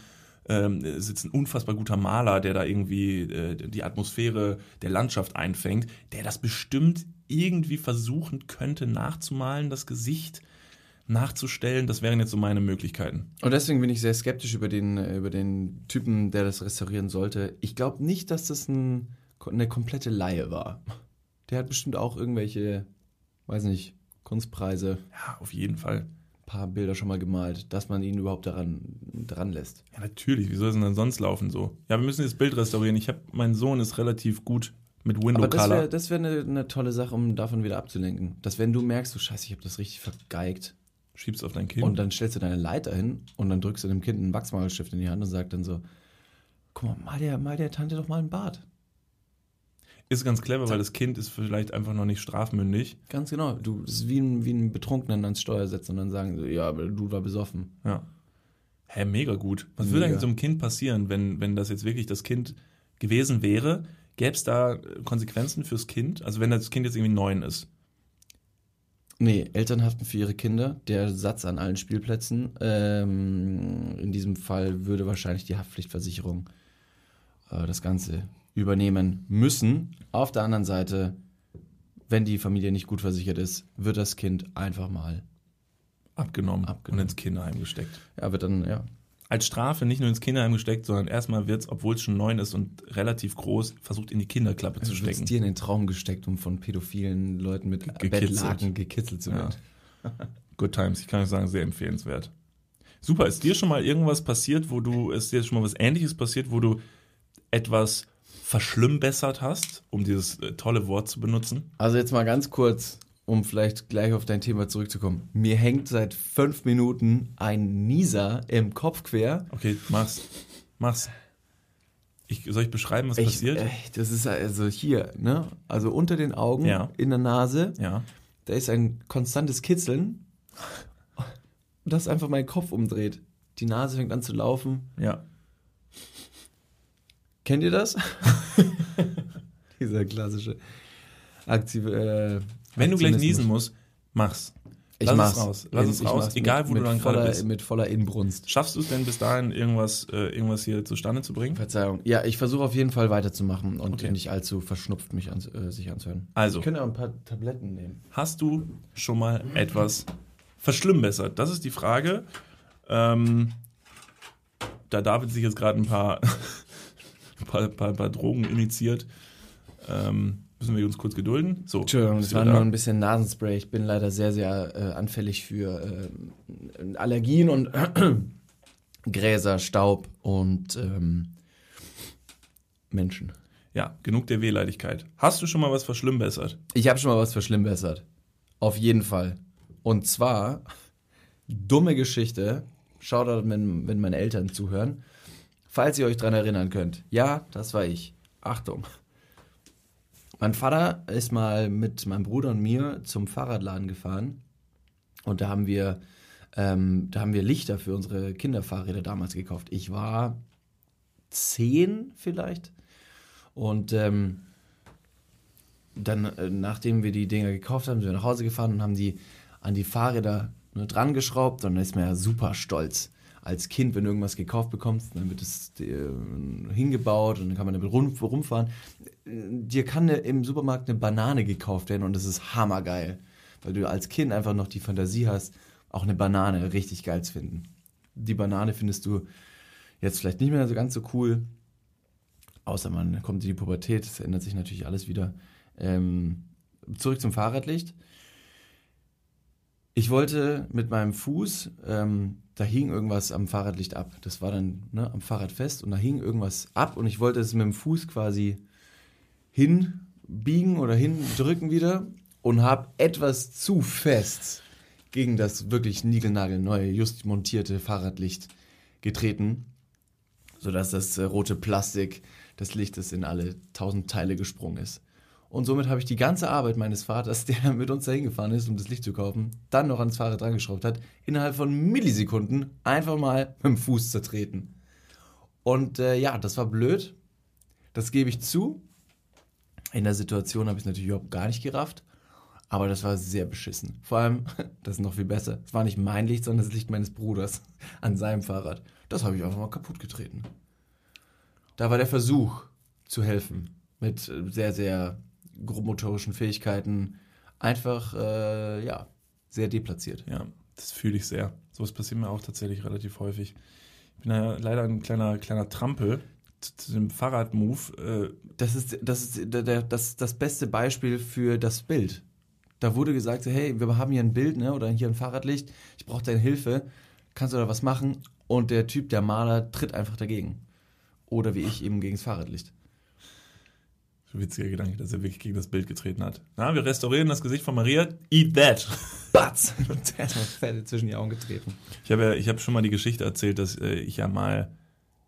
ähm, sitzt ein unfassbar guter Maler, der da irgendwie äh, die Atmosphäre der Landschaft einfängt, der das bestimmt irgendwie versuchen könnte nachzumalen, das Gesicht nachzustellen. Das wären jetzt so meine Möglichkeiten. Und deswegen bin ich sehr skeptisch über den, äh, über den Typen, der das restaurieren sollte. Ich glaube nicht, dass das ein, eine komplette Laie war. Der hat bestimmt auch irgendwelche, weiß nicht, Kunstpreise, Ja, auf jeden Fall. Paar Bilder schon mal gemalt, dass man ihn überhaupt daran dran lässt. Ja, natürlich. Wie soll es denn sonst laufen so? Ja, wir müssen das Bild restaurieren. Ich habe, mein Sohn ist relativ gut mit Window Aber das Color. wäre das wär eine, eine tolle Sache, um davon wieder abzulenken. Dass wenn du merkst, so scheiße, ich habe das richtig vergeigt Schiebst auf dein Kind. und dann stellst du deine Leiter hin und dann drückst du dem Kind einen Wachsmalstift in die Hand und sagst dann so, guck mal, mal der, mal der Tante doch mal einen Bart. Ist ganz clever, weil das Kind ist vielleicht einfach noch nicht strafmündig. Ganz genau. Du, das ist wie ein, wie ein Betrunkenen ans Steuer setzen und dann sagen sie, ja, aber du war besoffen. Ja. Hä, mega gut. Was Mega. würde eigentlich so einem Kind passieren, wenn, wenn das jetzt wirklich das Kind gewesen wäre? Gäbe es da Konsequenzen fürs Kind? Also wenn das Kind jetzt irgendwie neun ist. Nee, Eltern haften für ihre Kinder. Der Satz an allen Spielplätzen. Ähm, in diesem Fall würde wahrscheinlich die Haftpflichtversicherung äh, das Ganze übernehmen müssen. Auf der anderen Seite, wenn die Familie nicht gut versichert ist, wird das Kind einfach mal, Abgenommen, Abgenommen. und ins Kinderheim gesteckt. ja, wird dann, ja. Als Strafe nicht nur ins Kinderheim gesteckt, sondern erstmal wird es, obwohl es schon neun ist und relativ groß, versucht in die Kinderklappe zu Also stecken. dir in den Traum gesteckt, um von pädophilen Leuten mit Gekitzelt. Bettlaken gekitzelt zu Ja. werden. Good Times, ich kann euch sagen, sehr empfehlenswert. Super, ist dir schon mal irgendwas passiert, wo du, ist dir schon mal was ähnliches passiert, wo du etwas verschlimmbessert hast, um dieses äh, tolle Wort zu benutzen? Also jetzt mal ganz kurz, um vielleicht gleich auf dein Thema zurückzukommen. Mir hängt seit fünf Minuten ein Nieser im Kopf quer. Okay, mach's. Mach's. Ich, soll ich beschreiben, was passiert? Ey, das ist also hier, ne? Also unter den Augen, Ja. in der Nase, ja. da ist ein konstantes Kitzeln, das einfach meinen Kopf umdreht. Die Nase fängt an zu laufen. Ja. Kennt ihr das? [laughs] Dieser klassische aktive. Äh, Wenn du gleich niesen musst, mach's. Ich Lass mach's. es raus. Lass es Ich raus, mach's egal mit, wo du dann gerade voller, bist. Mit voller Inbrunst. Schaffst du es denn bis dahin, irgendwas, äh, irgendwas hier zustande zu bringen? Verzeihung. Ja, ich versuche auf jeden Fall weiterzumachen und Okay. nicht allzu verschnupft mich an, äh, sich anzuhören. Also, Ich könnte auch ein paar Tabletten nehmen. hast du schon mal etwas verschlimmbessert? Das ist die Frage. Ähm, da David sich jetzt gerade ein paar, ein paar, paar, paar Drogen initiiert, ähm, müssen wir uns kurz gedulden. So, Entschuldigung, das war da? nur ein bisschen Nasenspray. Ich bin leider sehr, sehr äh, anfällig für äh, Allergien und [clears throat] Gräser, Staub und ähm, Menschen. Ja, genug der Wehleidigkeit. Hast du schon mal was verschlimmbessert? Ich habe schon mal was verschlimmbessert. Auf jeden Fall. Und zwar, dumme Geschichte. Shoutout, wenn, wenn meine Eltern zuhören. Falls ihr euch dran erinnern könnt. Ja, das war ich. Achtung. Mein Vater ist mal mit meinem Bruder und mir zum Fahrradladen gefahren. Und da haben wir Ähm, da haben wir Lichter für unsere Kinderfahrräder damals gekauft. Ich war zehn vielleicht. Und ähm, dann, äh, nachdem wir die Dinger gekauft haben, sind wir nach Hause gefahren und haben die an die Fahrräder ne, dran geschraubt. Und dann ist man ja super stolz. Als Kind, wenn du irgendwas gekauft bekommst, dann wird es äh, hingebaut und dann kann man damit rum, rumfahren. Dir kann ne, im Supermarkt eine Banane gekauft werden und das ist hammergeil. Weil du als Kind einfach noch die Fantasie hast, auch eine Banane richtig geil zu finden. Die Banane findest du jetzt vielleicht nicht mehr so ganz so cool, außer man kommt in die Pubertät, es ändert sich natürlich alles wieder. Ähm, zurück zum Fahrradlicht. Ich wollte mit meinem Fuß, ähm, da hing irgendwas am Fahrradlicht ab. Das war dann ne, am Fahrrad fest und da hing irgendwas ab und ich wollte es mit dem Fuß quasi hinbiegen oder hindrücken wieder und habe etwas zu fest gegen das wirklich niegelnagelneue, just montierte Fahrradlicht getreten, sodass das äh, rote Plastik des Lichtes in alle tausend Teile gesprungen ist. Und somit habe ich die ganze Arbeit meines Vaters, [laughs] der mit uns dahin gefahren ist, um das Licht zu kaufen, dann noch ans Fahrrad drangeschraubt hat, innerhalb von Millisekunden einfach mal [laughs] mit dem Fuß zertreten. Und äh, ja, das war blöd. Das gebe ich zu. In der Situation habe ich es natürlich überhaupt gar nicht gerafft. Aber das war sehr beschissen. Vor allem, [laughs] das ist noch viel besser. Es war nicht mein Licht, sondern das Licht meines Bruders an seinem Fahrrad. Das habe ich einfach mal kaputt getreten. Da war der Versuch zu helfen mit sehr, sehr grobmotorischen Fähigkeiten einfach, äh, ja, sehr deplatziert. Ja, das fühle ich sehr. Sowas passiert mir auch tatsächlich relativ häufig. Ich bin ja leider ein kleiner, kleiner Trampel zu, dem Fahrradmove. Äh, Das ist, das, ist der, der, das, das beste Beispiel für das Bild. Da wurde gesagt, so, hey, wir haben hier ein Bild, ne, oder hier ein Fahrradlicht, ich brauche deine Hilfe, kannst du da was machen? Und der Typ, der Maler, tritt einfach dagegen. Oder wie ich eben gegen das Fahrradlicht. Witziger Gedanke, dass er wirklich gegen das Bild getreten hat. Na, wir restaurieren das Gesicht von Maria. Eat that! [laughs] Batz! Und erstmal Fette zwischen die Augen getreten. Ich habe ja, ich habe schon mal die Geschichte erzählt, dass äh, ich ja mal,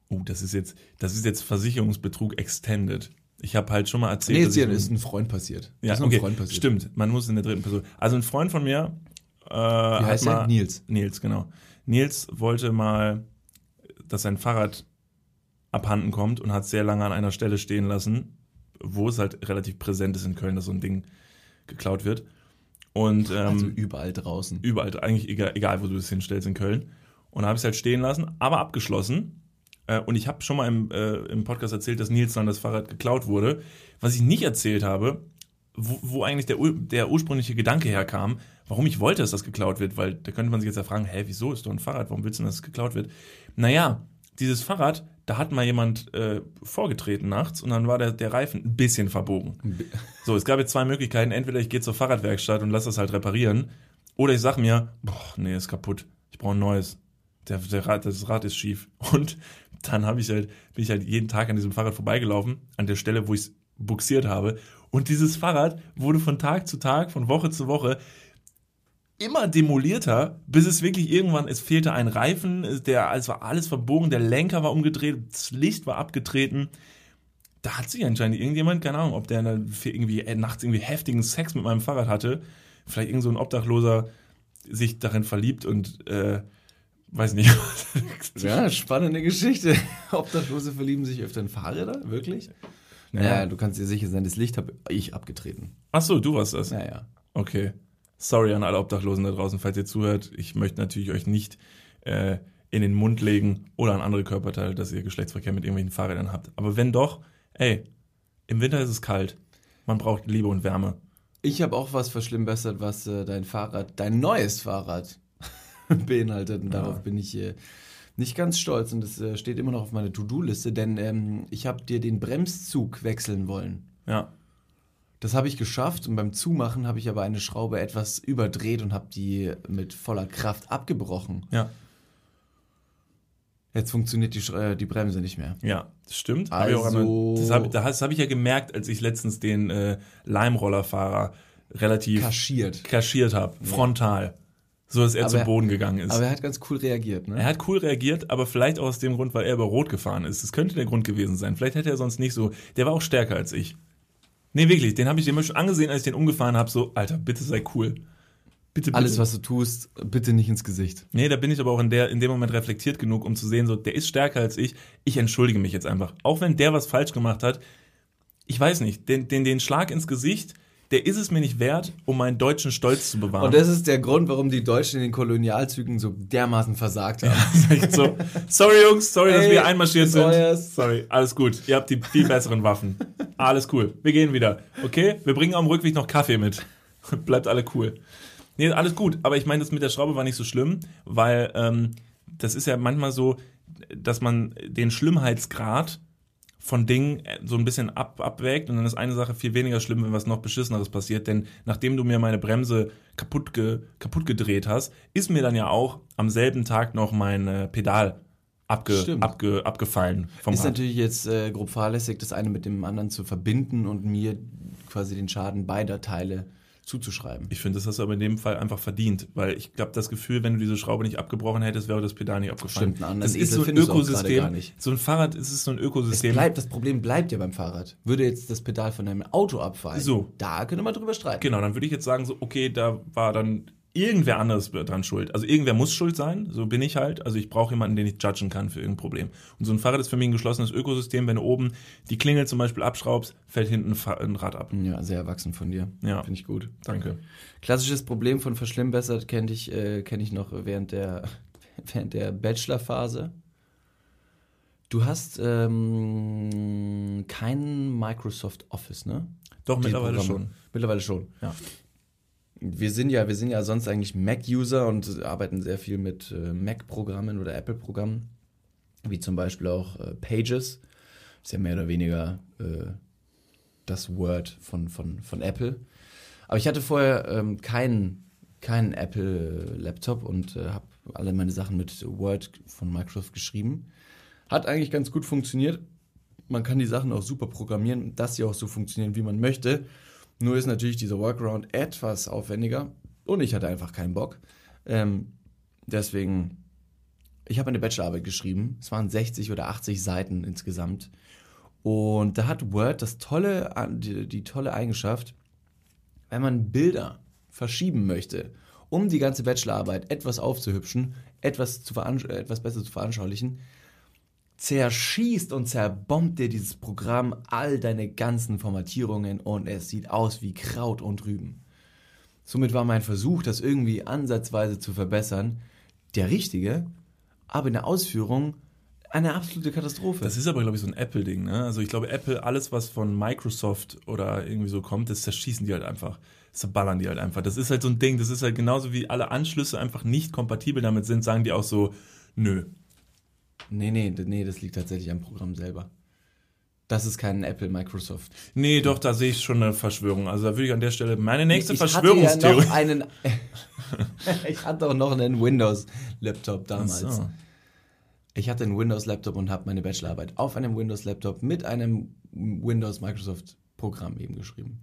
oh, das ist jetzt, das ist jetzt Versicherungsbetrug extended. Ich habe halt schon mal erzählt, Nee, dass ist, ich, ist ein Freund passiert. ja, ist okay, Freund passiert. stimmt. Man muss in der dritten Person. Also ein Freund von mir, äh, Wie heißt mal, er? Nils. Nils, genau. Nils wollte mal, dass sein Fahrrad abhanden kommt und hat sehr lange an einer Stelle stehen lassen, wo es halt relativ präsent ist in Köln, dass so ein Ding geklaut wird. Und ähm, Also überall draußen. überall, eigentlich egal, egal wo du es hinstellst in Köln. Und da habe ich es halt stehen lassen, aber abgeschlossen. Äh, und ich habe schon mal im, äh, im Podcast erzählt, dass Nils dann das Fahrrad geklaut wurde. Was ich nicht erzählt habe, wo, wo eigentlich der, der ursprüngliche Gedanke herkam, warum ich wollte, dass das geklaut wird, weil da könnte man sich jetzt ja fragen, hä, wieso ist doch ein Fahrrad, warum willst du denn, dass es geklaut wird? Naja, dieses Fahrrad, da hat mal jemand äh, vorgetreten nachts und dann war der, der Reifen ein bisschen verbogen. So, es gab jetzt zwei Möglichkeiten. Entweder ich gehe zur Fahrradwerkstatt und lasse das halt reparieren, oder ich sag mir, boah, nee, ist kaputt. Ich brauche ein neues. Der, der Rad, das Rad ist schief. [laughs] Und dann habe ich halt, bin ich halt jeden Tag an diesem Fahrrad vorbeigelaufen, an der Stelle, wo ich es buxiert habe. Und dieses Fahrrad wurde von Tag zu Tag, von Woche zu Woche immer demolierter, bis es wirklich irgendwann, es fehlte ein Reifen, der, es war alles verbogen, der Lenker war umgedreht, das Licht war abgetreten. Da hat sich anscheinend irgendjemand, keine Ahnung, ob der irgendwie äh, nachts irgendwie heftigen Sex mit meinem Fahrrad hatte, vielleicht irgend so ein Obdachloser sich darin verliebt und äh, weiß nicht. [laughs] Ja, spannende Geschichte. [laughs] Obdachlose verlieben sich öfter in Fahrräder, wirklich? Naja, du kannst dir sicher sein, das Licht habe ich abgetreten. Ach so, du warst das. Naja. Okay. Sorry an alle Obdachlosen da draußen, falls ihr zuhört. Ich möchte natürlich euch nicht äh, in den Mund legen oder an andere Körperteile, dass ihr Geschlechtsverkehr mit irgendwelchen Fahrrädern habt. Aber wenn doch, ey, im Winter ist es kalt. Man braucht Liebe und Wärme. Ich habe auch was verschlimmbessert, was äh, dein Fahrrad, dein neues Fahrrad [laughs] beinhaltet. Und darauf bin ich äh, nicht ganz stolz. Und das äh, steht immer noch auf meiner To-Do-Liste, denn ähm, ich habe dir den Bremszug wechseln wollen. Ja. Das habe ich geschafft und beim Zumachen habe ich aber eine Schraube etwas überdreht und habe die mit voller Kraft abgebrochen. Ja. Jetzt funktioniert die, äh, die Bremse nicht mehr. Ja, das stimmt. Also- einmal, das habe das hab ich ja gemerkt, als ich letztens den äh, Leimrollerfahrer relativ Kaschiert. kaschiert habe. Frontal. So, dass er Aber zu er- Boden gegangen ist. Aber er hat ganz cool reagiert, ne? Er hat cool reagiert, aber vielleicht auch aus dem Grund, weil er über Rot gefahren ist. Das könnte der Grund gewesen sein. Vielleicht hätte er sonst nicht so. Der war auch stärker als ich. Nee, wirklich. Den habe ich dem schon angesehen, als ich den umgefahren habe. So, Alter, bitte sei cool. Bitte, bitte. Alles, was du tust, bitte nicht ins Gesicht. Nee, da bin ich aber auch in, der, in dem Moment reflektiert genug, um zu sehen, so, der ist stärker als ich. Ich entschuldige mich jetzt einfach. Auch wenn der was falsch gemacht hat, ich weiß nicht, den, den, den Schlag ins Gesicht, der ist es mir nicht wert, um meinen deutschen Stolz zu bewahren. Und das ist der Grund, warum die Deutschen in den Kolonialzügen so dermaßen versagt haben. [laughs] Echt so. Sorry, Jungs, sorry, dass Ey, wir einmarschiert sind. euers. Sorry, alles gut. Ihr habt die viel besseren Waffen. Alles cool. Wir gehen wieder. Okay? Wir bringen am Rückweg noch Kaffee mit. [laughs] Bleibt alle cool. Nee, alles gut. Aber ich meine, das mit der Schraube war nicht so schlimm, weil ähm, das ist ja manchmal so, dass man den Schlimmheitsgrad von Dingen so ein bisschen ab, abwägt und dann ist eine Sache viel weniger schlimm, wenn was noch beschisseneres passiert, denn nachdem du mir meine Bremse kaputt, ge, kaputt gedreht hast, ist mir dann ja auch am selben Tag noch mein äh, Pedal abge, abge, abgefallen vom Ist Rad. natürlich jetzt äh, grob fahrlässig, das eine mit dem anderen zu verbinden und mir quasi den Schaden beider Teile zuzuschreiben. Ich finde, das hast du aber in dem Fall einfach verdient, weil ich glaube, das Gefühl, wenn du diese Schraube nicht abgebrochen hättest, wäre das Pedal nicht abgefallen. Stimmt, das ist so ein Ökosystem. gar nicht. So ein Fahrrad ist es so ein Es Ökosystem. bleibt, das Problem bleibt ja beim Fahrrad. Würde jetzt das Pedal von deinem Auto abfallen, So. da könnte man drüber streiten. Genau, dann würde ich jetzt sagen, so, okay, da war dann irgendwer anderes dran schuld. Also irgendwer muss schuld sein, so bin ich halt. Also ich brauche jemanden, den ich judgen kann für irgendein Problem. Und so ein Fahrrad ist für mich ein geschlossenes Ökosystem. Wenn du oben die Klingel zum Beispiel abschraubst, fällt hinten ein, Rad ab. Ja, sehr erwachsen von dir. Ja. Finde ich gut. Danke. Klassisches Problem von verschlimmbessert kenne ich, äh, kenn ich noch während der, [laughs] während der Bachelorphase. Du hast ähm, kein Microsoft Office, ne? Doch, mittlerweile schon. Mittlerweile schon. Ja. Wir sind ja, wir sind ja sonst eigentlich Mac-User und arbeiten sehr viel mit äh, Mac-Programmen oder Apple-Programmen, wie zum Beispiel auch äh, Pages. Ist ja mehr oder weniger äh, das Word von, von, von Apple. Aber ich hatte vorher ähm, keinen keinen Apple-Laptop und äh, habe alle meine Sachen mit Word von Microsoft geschrieben. Hat eigentlich ganz gut funktioniert. Man kann die Sachen auch super programmieren, dass sie auch so funktionieren, wie man möchte. Nur ist natürlich dieser Workaround etwas aufwendiger und ich hatte einfach keinen Bock. Ähm, deswegen, ich habe eine Bachelorarbeit geschrieben. Es waren 60 oder 80 Seiten insgesamt. Und da hat Word das tolle, die, die tolle Eigenschaft, wenn man Bilder verschieben möchte, um die ganze Bachelorarbeit etwas aufzuhübschen, etwas, zu äh, etwas besser zu veranschaulichen, zerschießt und zerbombt dir dieses Programm all deine ganzen Formatierungen und es sieht aus wie Kraut und Rüben. Somit war mein Versuch, das irgendwie ansatzweise zu verbessern, der richtige, aber in der Ausführung eine absolute Katastrophe. Das ist aber, glaube ich, so ein Apple-Ding. Ne? Also ich glaube, Apple, alles, was von Microsoft oder irgendwie so kommt, das zerschießen die halt einfach. Das zerballern die halt einfach. Das ist halt so ein Ding, das ist halt genauso wie alle Anschlüsse einfach nicht kompatibel damit sind, sagen die auch so, nö. Nee, nee, nee, das liegt tatsächlich am Programm selber. Das ist kein Apple Microsoft. Nee, doch, da sehe ich schon eine Verschwörung. Also da würde ich an der Stelle meine nächste ich Hatte ja Verschwörungstheorie. noch einen, [laughs] ich hatte auch noch einen Windows-Laptop damals. Ach so. Ich hatte einen Windows-Laptop und habe meine Bachelorarbeit auf einem Windows-Laptop mit einem Windows-Microsoft-Programm eben geschrieben.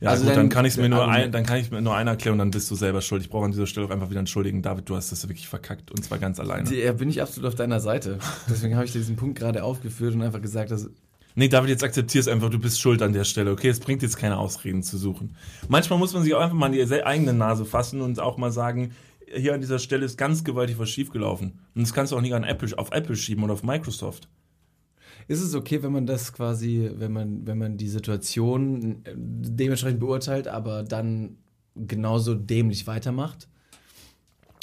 Ja, Also gut, dann dann- kann ich mir nur also- ein, dann kann ich mir nur einer erklären und dann bist du selber schuld. Ich brauche an dieser Stelle auch einfach wieder entschuldigen. David, du hast das wirklich verkackt und zwar ganz alleine. Ja, bin ich absolut auf deiner Seite. Deswegen habe ich diesen Punkt gerade aufgeführt und einfach gesagt, dass Nee, David, jetzt akzeptier's einfach, du bist schuld an der Stelle, okay? Es bringt jetzt keine Ausreden zu suchen. Manchmal muss man sich auch einfach mal in die eigene Nase fassen und auch mal sagen, hier an dieser Stelle ist ganz gewaltig was schiefgelaufen. Und das kannst du auch nicht an Apple, auf Apple schieben oder auf Microsoft. Ist es okay, wenn man das quasi, wenn man, wenn man die Situation äh, dementsprechend beurteilt, aber dann genauso dämlich weitermacht?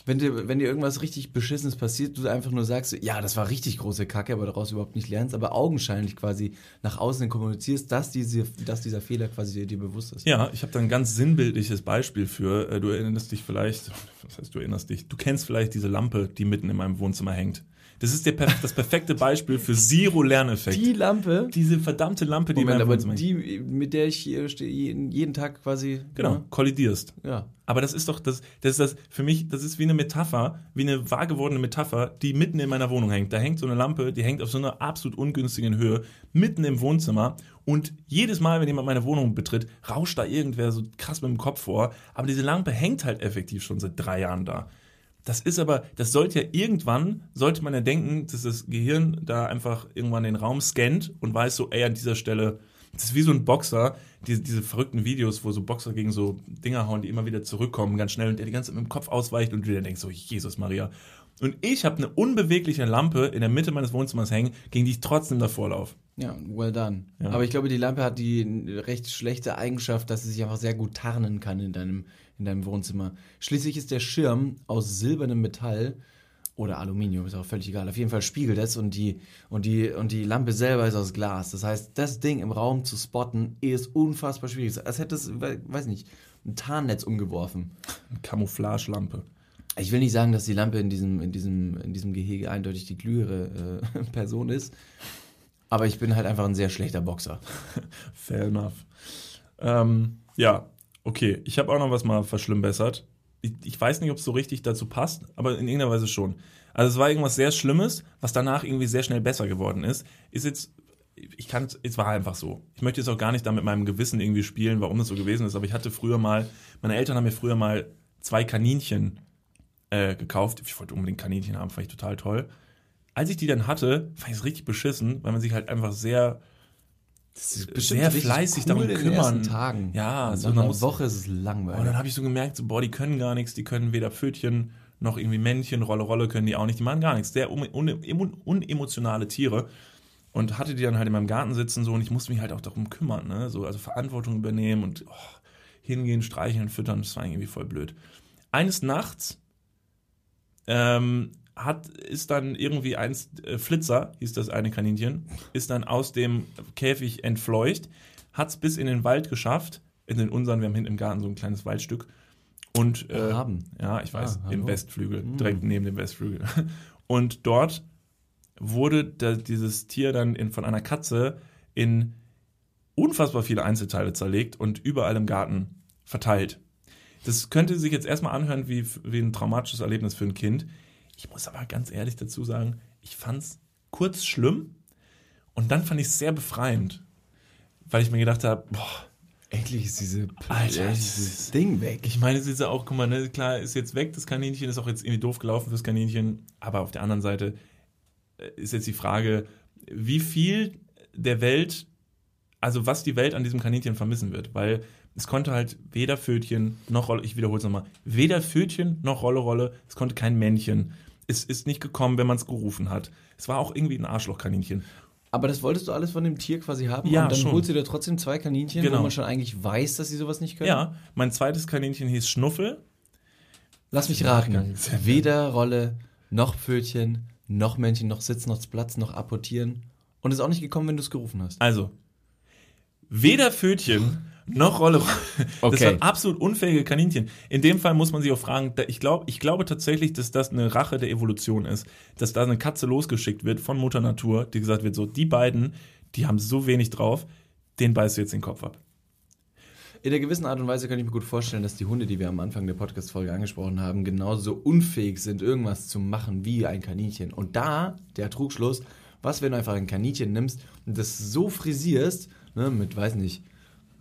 Wenn dir, wenn dir irgendwas richtig Beschissenes passiert, du einfach nur sagst, ja, das war richtig große Kacke, aber daraus überhaupt nicht lernst, aber augenscheinlich quasi nach außen kommunizierst, dass, diese, dass dieser Fehler quasi dir, dir bewusst ist. Ja, ich habe da ein ganz sinnbildliches Beispiel für. Äh, Du erinnerst dich vielleicht, [laughs] was heißt du erinnerst dich? Du kennst vielleicht diese Lampe, die mitten in meinem Wohnzimmer hängt. Das ist der, das perfekte Beispiel für Zero-Lerneffekt. Die Lampe, Diese verdammte Lampe, die Moment, aber die, mit der ich hier stehe, jeden, Tag quasi. Genau, kollidierst. Ja. Aber das ist doch, das, das ist das, für mich, das ist wie eine Metapher, wie eine wahr gewordene Metapher, die mitten in meiner Wohnung hängt. Da hängt so eine Lampe, die hängt auf so einer absolut ungünstigen Höhe, mitten im Wohnzimmer. Und jedes Mal, wenn jemand meine Wohnung betritt, rauscht da irgendwer so krass mit dem Kopf vor. Aber diese Lampe hängt halt effektiv schon seit drei Jahren da. Das ist aber, das sollte ja irgendwann, sollte man ja denken, dass das Gehirn da einfach irgendwann den Raum scannt und weiß so, ey, an dieser Stelle Das ist wie so ein Boxer, diese, diese verrückten Videos, wo so Boxer gegen so Dinger hauen, die immer wieder zurückkommen, ganz schnell und der die ganze Zeit mit dem Kopf ausweicht und du dir denkst so, Jesus Maria. Und ich habe eine unbewegliche Lampe in der Mitte meines Wohnzimmers hängen, gegen die ich trotzdem davor laufe. Ja, well done. Ja. Aber ich glaube, die Lampe hat die recht schlechte Eigenschaft, dass sie sich einfach sehr gut tarnen kann in deinem, in deinem Wohnzimmer. Schließlich ist der Schirm aus silbernem Metall oder Aluminium, ist auch völlig egal. Auf jeden Fall spiegelt es und die, und die, und die Lampe selber ist aus Glas. Das heißt, das Ding im Raum zu spotten ist unfassbar schwierig. Als hätte es, we- weiß nicht, ein Tarnnetz umgeworfen. Camouflage-Lampe. Ich will nicht sagen, dass die Lampe in diesem, in diesem, in diesem Gehege eindeutig die klügere äh, [laughs] Person ist. Aber ich bin halt einfach ein sehr schlechter Boxer. [laughs] Fair enough. Ähm, ja, okay. Ich habe auch noch was mal verschlimmbessert. Ich, ich weiß nicht, ob es so richtig dazu passt, aber in irgendeiner Weise schon. Also es war irgendwas sehr Schlimmes, was danach irgendwie sehr schnell besser geworden ist. Ist jetzt, ich kann, es war einfach so. Ich möchte jetzt auch gar nicht da mit meinem Gewissen irgendwie spielen, warum das so gewesen ist, aber ich hatte früher mal, meine Eltern haben mir früher mal zwei Kaninchen äh, gekauft. Ich wollte unbedingt Kaninchen haben, fand ich total toll. Als ich die dann hatte, fand ich es richtig beschissen, weil man sich halt einfach sehr sehr fleißig darum in den kümmern. Tagen. Ja, Und so muss- Woche ist es Und langweilig. dann habe ich so gemerkt, so, boah, die können gar nichts, die können weder Pfötchen noch irgendwie Männchen, Rolle, Rolle können die auch nicht, die machen gar nichts. Sehr un un unemotionale Tiere. Und hatte die dann halt in meinem Garten sitzen so und ich musste mich halt auch darum kümmern, ne? So, also Verantwortung übernehmen und oh, hingehen, streicheln, füttern, das war irgendwie voll blöd. Eines Nachts ähm, hat, ist dann irgendwie eins, äh, Flitzer, hieß das eine Kaninchen, ist dann aus dem Käfig entfleucht, hat es bis in den Wald geschafft, in den unseren, wir haben hinten im Garten so ein kleines Waldstück. Und äh, Haben. ja, ich weiß, Ah, im. Westflügel, Mm. direkt neben dem Westflügel. [laughs] Und dort wurde da, dieses Tier dann in, von einer Katze in unfassbar viele Einzelteile zerlegt und überall im Garten verteilt. Das könnte sich jetzt erstmal anhören wie, wie ein traumatisches Erlebnis für ein Kind. Ich muss aber ganz ehrlich dazu sagen, ich fand es kurz schlimm und dann fand ich es sehr befreiend, weil ich mir gedacht habe, boah, Endlich ist diese, Alter, dieses Ding weg. ich meine, es ist ja auch, guck mal, ne, klar, ist jetzt weg, das Kaninchen, ist auch jetzt irgendwie doof gelaufen fürs Kaninchen, aber auf der anderen Seite äh, ist jetzt die Frage, wie viel der Welt, also was die Welt an diesem Kaninchen vermissen wird, weil es konnte halt weder Pfötchen noch Rolle, ich wiederhole es nochmal, weder Pfötchen noch Rolle Rolle, es konnte kein Männchen. Es ist nicht gekommen, wenn man es gerufen hat. Es war auch irgendwie ein Arschlochkaninchen. Aber das wolltest du alles von dem Tier quasi haben Ja, und dann schon. holst du dir trotzdem zwei Kaninchen, Genau. wo man schon eigentlich weiß, dass sie sowas nicht können? Ja, mein zweites Kaninchen hieß Schnuffel. Lass mich raten. Weder Rolle, noch Pfötchen, noch Männchen, noch Sitz, noch Platz, noch apportieren. Und ist auch nicht gekommen, wenn du es gerufen hast. Also, weder Pfötchen noch Rolle. [laughs] Das Okay. waren absolut unfähige Kaninchen. In dem Fall muss man sich auch fragen, ich, glaub, ich glaube tatsächlich, dass das eine Rache der Evolution ist. Dass da eine Katze losgeschickt wird von Mutter Natur, die gesagt wird, so, die beiden, die haben so wenig drauf, den beißt du jetzt den Kopf ab. In einer gewissen Art und Weise kann ich mir gut vorstellen, dass die Hunde, die wir am Anfang der Podcast-Folge angesprochen haben, genauso unfähig sind, irgendwas zu machen wie ein Kaninchen. Und da der Trugschluss, was, wenn du einfach ein Kaninchen nimmst und das so frisierst, ne, mit, weiß nicht,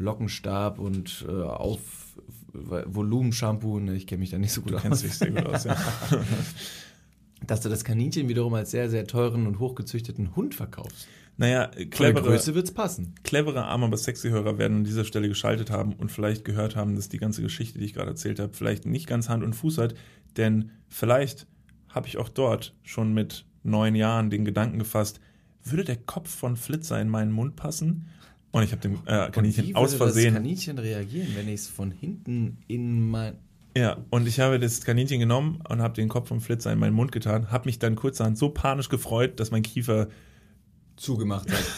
Lockenstab und äh, auf Volumenshampoo, ne, ich kenne mich da nicht so gut Du aus, kennst dich sehr gut aus, ja. [laughs] dass du das Kaninchen wiederum als sehr, sehr teuren und hochgezüchteten Hund verkaufst. Naja, clevere, Größe wird's passen. clevere arme, aber sexy Hörer werden an dieser Stelle geschaltet haben und vielleicht gehört haben, dass die ganze Geschichte, die ich gerade erzählt habe, vielleicht nicht ganz Hand und Fuß hat, denn vielleicht habe ich auch dort schon mit neun Jahren den Gedanken gefasst, würde der Kopf von Flitzer in meinen Mund passen? Und ich habe dem äh, Und Kaninchen wie aus würde das Versehen Kaninchen reagieren, wenn ich es von hinten in mein... Ja, und ich habe das Kaninchen genommen und habe den Kopf vom Flitzer in meinen Mund getan, habe mich dann kurzerhand so panisch gefreut, dass mein Kiefer, zugemacht hat. [laughs]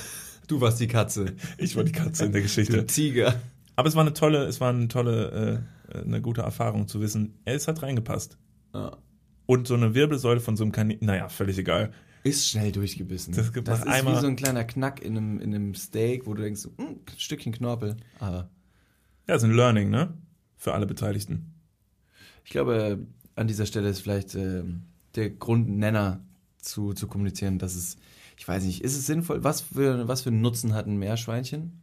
Du warst die Katze. ich war die Katze in der Du Geschichte. Tiger. Aber es war eine tolle, es war eine tolle, äh, eine gute Erfahrung zu wissen, es hat reingepasst. Ja. Und so eine Wirbelsäule von so einem Kaninchen, naja, völlig egal. Ist schnell durchgebissen. Das gibt das ist einmal- wie so ein kleiner Knack in einem, in einem Steak, wo du denkst, hm, ein Stückchen Knorpel. Aber Ja, ist ein Learning, ne? Für alle Beteiligten. ich glaube, an dieser Stelle ist vielleicht ähm, der Grundnenner zu, zu kommunizieren, dass es, ich weiß nicht, ist es sinnvoll, was für, was für einen Nutzen hat ein Meerschweinchen?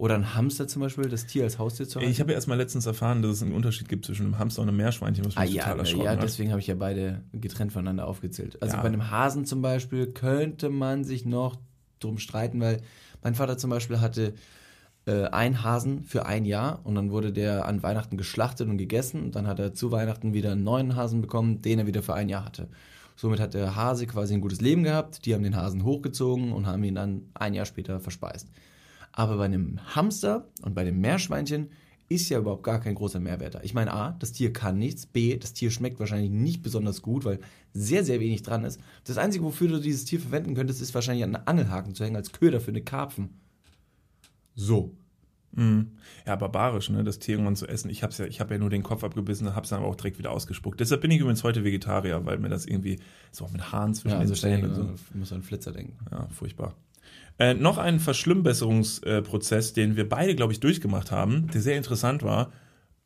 Oder ein Hamster zum Beispiel, das Tier als Haustier zu halten? Ich habe ja erst mal letztens erfahren, dass es einen Unterschied gibt zwischen einem Hamster und einem Meerschweinchen, was mich Ah ja, total erschrocken ja, hat. deswegen habe ich ja beide getrennt voneinander aufgezählt. Also Ja. bei einem Hasen zum Beispiel könnte man sich noch drum streiten, weil mein Vater zum Beispiel hatte äh, ein Hasen für ein Jahr und dann wurde der an Weihnachten geschlachtet und gegessen und dann hat er zu Weihnachten wieder einen neuen Hasen bekommen, den er wieder für ein Jahr hatte. Somit hat der Hase quasi ein gutes Leben gehabt, die haben den Hasen hochgezogen und haben ihn dann ein Jahr später verspeist. Aber bei einem Hamster und bei dem Meerschweinchen ist ja überhaupt gar kein großer Mehrwert da. Ich meine, A, das Tier kann nichts, B, das Tier schmeckt wahrscheinlich nicht besonders gut, weil sehr, sehr wenig dran ist. Das Einzige, wofür du dieses Tier verwenden könntest, ist wahrscheinlich an einen Angelhaken zu hängen als Köder für eine Karpfen. So. Mhm. Ja, barbarisch, ne, das Tier irgendwann zu essen. Ich hab's ja, ich habe ja nur den Kopf abgebissen, hab's dann aber auch direkt wieder ausgespuckt. Deshalb bin ich übrigens heute Vegetarier, weil mir das irgendwie so auch mit Haaren zwischen Ja, den also ständig Zähnen und so. so. muss an Flitzer denken. Ja, furchtbar. Äh, noch ein Verschlimmbesserungsprozess, den wir beide, glaube ich, durchgemacht haben, der sehr interessant war.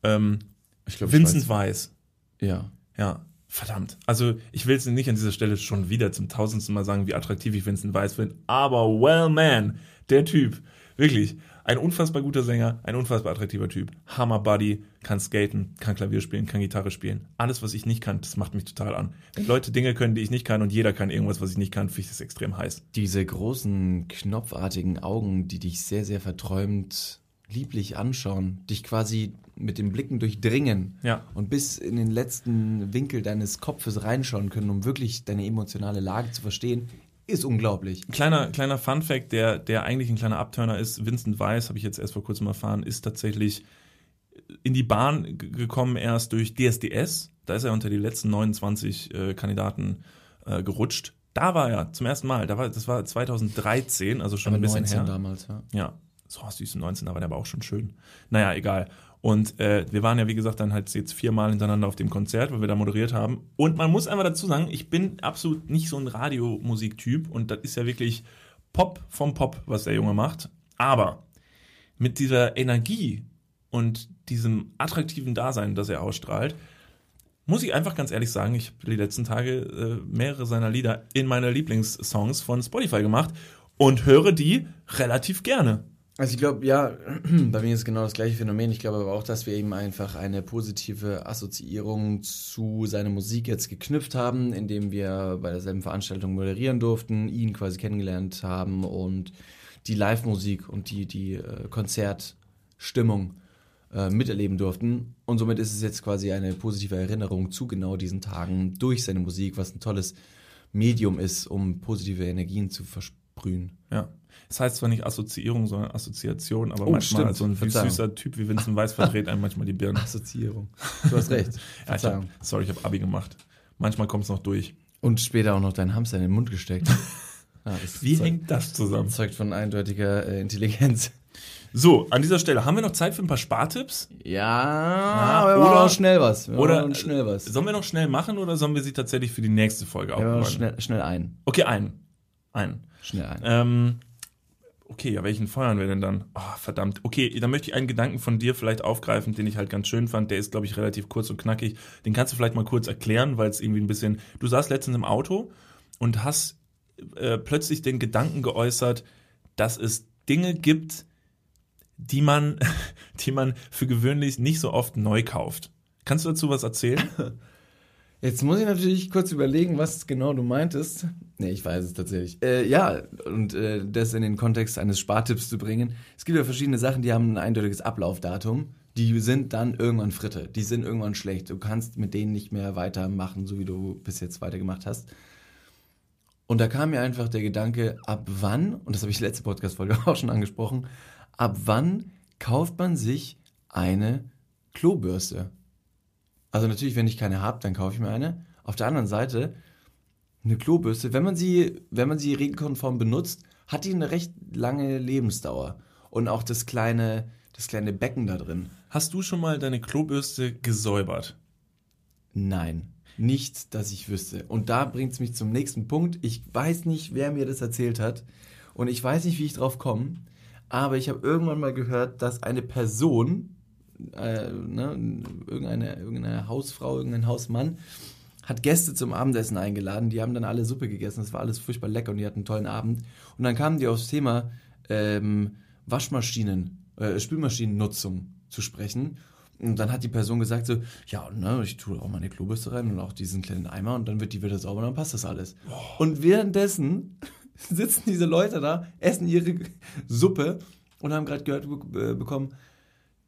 Ähm, Ich glaube, Vincent Weiss. Ja. Ja, verdammt. Also ich will es nicht an dieser Stelle schon wieder zum tausendsten Mal sagen, wie attraktiv ich Vincent Weiss finde, aber well man, der Typ, wirklich, ein unfassbar guter Sänger, ein unfassbar attraktiver Typ, Hammer Buddy, kann skaten, kann Klavier spielen, kann Gitarre spielen. Alles, was ich nicht kann, das macht mich total an. Wenn Leute Dinge können, die ich nicht kann und jeder kann irgendwas, was ich nicht kann, finde ich das extrem heiß. Diese großen, knopfartigen Augen, die dich sehr, sehr verträumt lieblich anschauen, dich quasi mit den Blicken durchdringen Ja. und bis in den letzten Winkel deines Kopfes reinschauen können, um wirklich deine emotionale Lage zu verstehen, ist unglaublich. Kleiner, kleiner Fun Fact, der, der eigentlich ein kleiner Abturner ist, Vincent Weiss, habe ich jetzt erst vor kurzem erfahren, ist tatsächlich in die Bahn gekommen erst durch DSDS. Da ist er unter die letzten 29 äh, Kandidaten äh, gerutscht. Da war er zum ersten Mal, da war, das war 2013, also schon Aber ein bisschen 19 her. damals, ja. Ja, so süße 19, da war der aber auch schon schön. Naja, egal. Und äh, wir waren ja, wie gesagt, dann halt jetzt viermal hintereinander auf dem Konzert, wo wir da moderiert haben. Und man muss einfach dazu sagen, ich bin absolut nicht so ein Radiomusiktyp und das ist ja wirklich Pop vom Pop, was der Junge macht. Aber mit dieser Energie und diesem attraktiven Dasein, das er ausstrahlt, muss ich einfach ganz ehrlich sagen, ich habe die letzten Tage äh, mehrere seiner Lieder in meine Lieblingssongs von Spotify gemacht und höre die relativ gerne. Also ich glaube, ja, [clears throat] bei mir ist genau das gleiche Phänomen. Ich glaube aber auch, dass wir eben einfach eine positive Assoziierung zu seiner Musik jetzt geknüpft haben, indem wir bei derselben Veranstaltung moderieren durften, ihn quasi kennengelernt haben und die Live-Musik und die, die äh, Konzertstimmung äh, miterleben durften. Und somit ist es jetzt quasi eine positive Erinnerung zu genau diesen Tagen durch seine Musik, was ein tolles Medium ist, um positive Energien zu versprühen. Ja. Das heißt zwar nicht Assoziierung, sondern Assoziation, aber Oh, manchmal stimmt. so ein Verzeihung. süßer Typ wie Vincent Weiss verdreht einem manchmal die Birne. Assoziierung. Du hast recht. [laughs] Ja, ich hab, sorry, ich habe Abi gemacht. Manchmal kommt es noch durch. Und später auch noch deinen Hamster in den Mund gesteckt. [laughs] Ja, das Wie zeugt, hängt das zusammen? zeugt von eindeutiger äh, Intelligenz. So, an dieser Stelle, haben wir noch Zeit für ein paar Spartipps? Ja, aber aber oder- auch schnell was. Wir oder- schnell was. Sollen wir noch schnell machen oder sollen wir sie tatsächlich für die nächste Folge Ja, aufbewahren? schnell, schnell ein. Okay, einen. Einen. Schnell ein. Ähm, okay, ja, welchen feuern wir denn dann? Oh, verdammt. Okay, dann möchte ich einen Gedanken von dir vielleicht aufgreifen, den ich halt ganz schön fand. Der ist, glaube ich, relativ kurz und knackig. Den kannst du vielleicht mal kurz erklären, weil es irgendwie ein bisschen. Du saßt letztens im Auto und hast äh, plötzlich den Gedanken geäußert, dass es Dinge gibt, die man, [laughs] die man für gewöhnlich nicht so oft neu kauft. Kannst du dazu was erzählen? [laughs] Jetzt muss ich natürlich kurz überlegen, was genau du meintest. Nee, ich weiß es tatsächlich. Äh, ja, und äh, das in den Kontext eines Spartipps zu bringen. Es gibt ja verschiedene Sachen, die haben ein eindeutiges Ablaufdatum. Die sind dann irgendwann Fritte. Die sind irgendwann schlecht. Du kannst mit denen nicht mehr weitermachen, so wie du bis jetzt weitergemacht hast. Und da kam mir einfach der Gedanke, ab wann, und das habe ich letzte Podcast-Folge [laughs] auch schon angesprochen, ab wann kauft man sich eine Klobürste? Also natürlich, wenn ich keine habe, dann kaufe ich mir eine. Auf der anderen Seite, eine Klobürste, wenn man sie, wenn man sie regelkonform benutzt, hat die eine recht lange Lebensdauer. Und auch das kleine, das kleine Becken da drin. Hast du schon mal deine Klobürste gesäubert? Nein, nicht, dass ich wüsste. Und da bringt es mich zum nächsten Punkt. Ich weiß nicht, wer mir das erzählt hat. Und ich weiß nicht, wie ich drauf komme. Aber ich habe irgendwann mal gehört, dass eine Person, äh, ne, irgendeine, irgendeine Hausfrau, irgendein Hausmann, hat Gäste zum Abendessen eingeladen. Die haben dann alle Suppe gegessen. Das war alles furchtbar lecker und die hatten einen tollen Abend. Und dann kamen die aufs Thema ähm, Waschmaschinen, äh, Spülmaschinennutzung zu sprechen. Und dann hat die Person gesagt so, ja, ne, ich tue auch meine Klobürste rein und auch diesen kleinen Eimer und dann wird die wieder sauber und dann passt das alles. Und währenddessen [laughs] sitzen diese Leute da, essen ihre Suppe und haben gerade gehört äh, bekommen,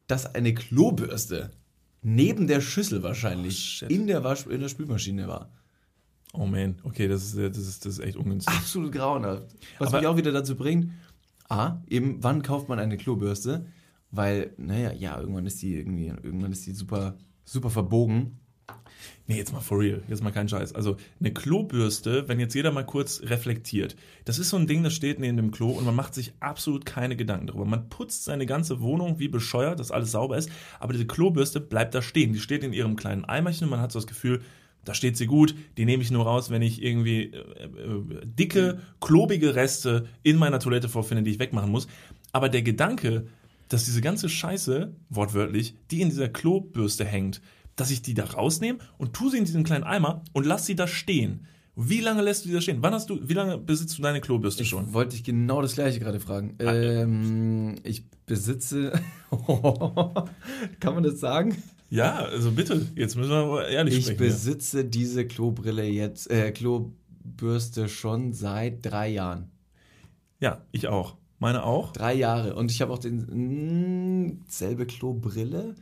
dass eine Klobürste neben der Schüssel wahrscheinlich shit. in, der Wasch in der Spülmaschine war. Oh man, okay, das ist, das ist, das ist echt ungünstig. Absolut grauenhaft. Was Aber- mich auch wieder dazu bringt, A, eben, wann kauft man eine Klobürste? Weil, naja, ja, irgendwann ist die irgendwie, irgendwann ist die super, super verbogen. Nee, jetzt mal for real, jetzt mal kein Scheiß. Also eine Klobürste, wenn jetzt jeder mal kurz reflektiert, das ist so ein Ding, das steht neben dem Klo und man macht sich absolut keine Gedanken darüber. Man putzt seine ganze Wohnung wie bescheuert, dass alles sauber ist, aber diese Klobürste bleibt da stehen. Die steht in ihrem kleinen Eimerchen und man hat so das Gefühl, da steht sie gut, die nehme ich nur raus, wenn ich irgendwie äh, äh, dicke, klobige Reste in meiner Toilette vorfinde, die ich wegmachen muss. Aber der Gedanke, dass diese ganze Scheiße, wortwörtlich, die in dieser Klobürste hängt, dass ich die da rausnehme und tu sie in diesen kleinen Eimer und lass sie da stehen. Wie lange lässt du die da stehen? Wann hast du, wie lange besitzt du deine Klobürste Ich schon? wollte ich genau das gleiche gerade fragen. Ähm, ich besitze. [laughs] Kann man das sagen? Ja, also bitte, jetzt müssen wir aber ehrlich Ich sprechen. ja. besitze diese Klobrille jetzt, äh, Klobürste schon seit drei Jahren. Ja, ich auch. Meine auch. Drei Jahre. Und ich habe auch den mh, selbe Klobrille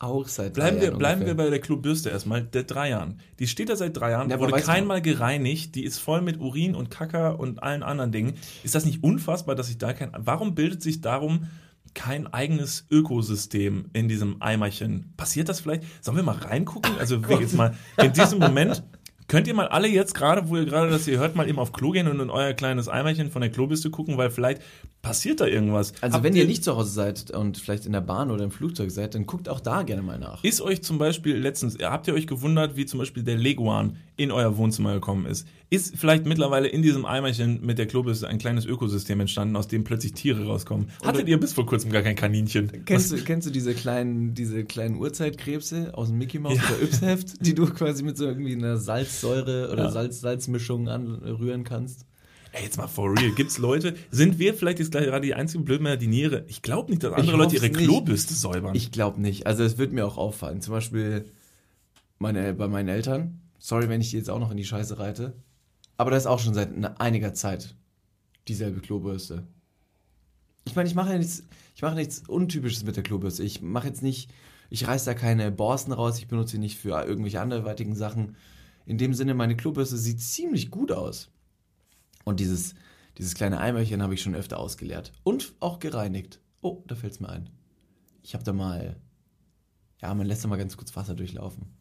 auch seit Bleiben drei wir, Jahren bleiben wir ungefähr. bei der Klobürste erstmal, der drei Jahren. Die steht da seit drei Jahren, Ja, wurde keinmal gereinigt, die ist voll mit Urin und Kacker und allen anderen Dingen. Ist das nicht unfassbar, dass ich da kein, warum bildet sich darum kein eigenes Ökosystem in diesem Eimerchen? Passiert das vielleicht? Sollen wir mal reingucken? Also wir [laughs] jetzt mal in diesem Moment, könnt ihr mal alle jetzt gerade, wo ihr gerade das hier hört, mal eben auf Klo gehen und in euer kleines Eimerchen von der Klobürste gucken, weil vielleicht passiert da irgendwas. Also Habt wenn ihr nicht zu Hause seid und vielleicht in der Bahn oder im Flugzeug seid, dann guckt auch da gerne mal nach. Ist euch zum Beispiel letztens, habt ihr euch gewundert, wie zum Beispiel der Leguan in euer Wohnzimmer gekommen ist? Ist vielleicht mittlerweile in diesem Eimerchen mit der Klobürste ein kleines Ökosystem entstanden, aus dem plötzlich Tiere rauskommen? Hattet ihr bis vor kurzem gar kein Kaninchen? Kennst du, kennst du diese kleinen, diese kleinen Urzeitkrebse aus dem Mickey Mouse Ja. oder Yps-Heft, die du quasi mit so irgendwie einer Salzsäure oder Ja. Salz-Salzmischung anrühren kannst? Ey, jetzt mal for real, gibt's Leute, sind wir vielleicht jetzt gerade die einzigen Blödmänner, die Niere? Ich glaube nicht, dass andere Leute ihre nicht. Klobürste säubern. Ich glaube nicht. Also es wird mir auch auffallen. Zum Beispiel meine, bei meinen Eltern. Sorry, wenn ich die jetzt auch noch in die Scheiße reite. Aber das ist auch schon seit einiger Zeit dieselbe Klobürste. Ich meine, ich mache ja nichts, ich mache nichts Untypisches mit der Klobürste. Ich mache jetzt nicht, ich reiß da keine Borsten raus, ich benutze sie nicht für irgendwelche anderweitigen Sachen. In dem Sinne, meine Klobürste sieht ziemlich gut aus. Und dieses, dieses kleine Eimerchen habe ich schon öfter ausgeleert. Und auch gereinigt. Oh, da fällt es mir ein. Ich habe da mal, ja, man lässt da mal ganz kurz Wasser durchlaufen.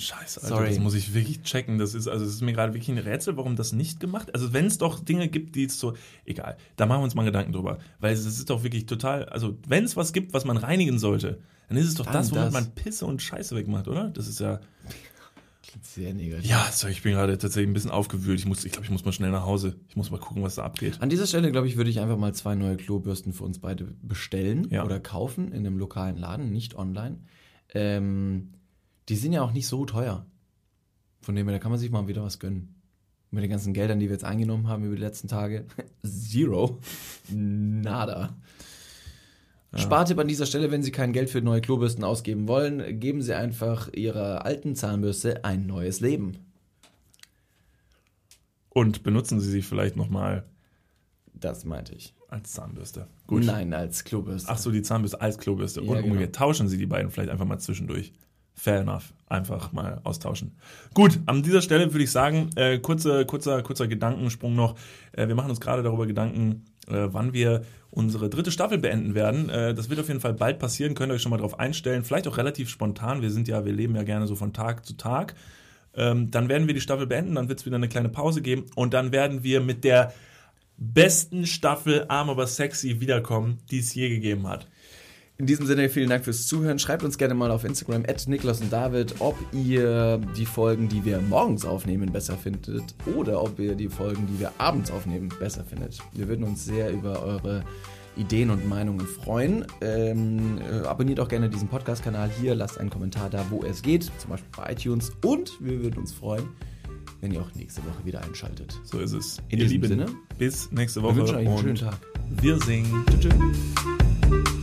Scheiße, Alter, Sorry. das muss ich wirklich checken. Das ist, also, es ist mir gerade wirklich ein Rätsel, warum das nicht gemacht Also, wenn es doch Dinge gibt, die es so, egal, da machen wir uns mal Gedanken drüber. Weil es ist doch wirklich total, also, wenn es was gibt, was man reinigen sollte, dann ist es doch Dann das, womit das. man Pisse und Scheiße wegmacht, oder? Das ist ja, Klingt sehr negativ. ja, so, ich bin gerade tatsächlich ein bisschen aufgewühlt. Ich muss, ich glaube, ich muss mal schnell nach Hause. Ich muss mal gucken, was da abgeht. An dieser Stelle, glaube ich, würde ich einfach mal zwei neue Klobürsten für uns beide bestellen Ja. oder kaufen in einem lokalen Laden, nicht online. Ähm, die sind ja auch nicht so teuer. Von dem her, da kann man sich mal wieder was gönnen. Mit den ganzen Geldern, die wir jetzt eingenommen haben über die letzten Tage. [laughs] Zero. Nada. Spartipp an dieser Stelle, wenn Sie kein Geld für neue Klobürsten ausgeben wollen, geben Sie einfach Ihrer alten Zahnbürste ein neues Leben. Und benutzen Sie sie vielleicht nochmal Das meinte ich. als Zahnbürste. Gut. Nein, als Klobürste. Ach so, die Zahnbürste als Klobürste. Ja, und genau. umgekehrt tauschen Sie die beiden vielleicht einfach mal zwischendurch. Fair enough. Einfach mal austauschen. Gut, an dieser Stelle würde ich sagen, äh, kurzer, kurzer, kurzer Gedankensprung noch. Äh, wir machen uns gerade darüber Gedanken, äh, wann wir unsere dritte Staffel beenden werden. Äh, das wird auf jeden Fall bald passieren, könnt ihr euch schon mal darauf einstellen. Vielleicht auch relativ spontan. Wir sind ja, wir leben ja gerne so von Tag zu Tag. Ähm, dann werden wir die Staffel beenden, dann wird es wieder eine kleine Pause geben und dann werden wir mit der besten Staffel Arm aber sexy wiederkommen, die es je gegeben hat. In diesem Sinne, vielen Dank fürs Zuhören. Schreibt uns gerne mal auf Instagram, at Niklas und David, ob ihr die Folgen, die wir morgens aufnehmen, besser findet oder ob ihr die Folgen, die wir abends aufnehmen, besser findet. Wir würden uns sehr über eure Ideen und Meinungen freuen. Ähm, äh, abonniert auch gerne diesen Podcast-Kanal hier, lasst einen Kommentar da, wo es geht, zum Beispiel bei iTunes. Und wir würden uns freuen, wenn ihr auch nächste Woche wieder einschaltet. So ist es. In Ihr diesem Lieben, Sinne. bis nächste Wir Woche wünschen euch einen schönen Tag. wir singen. Tschüss.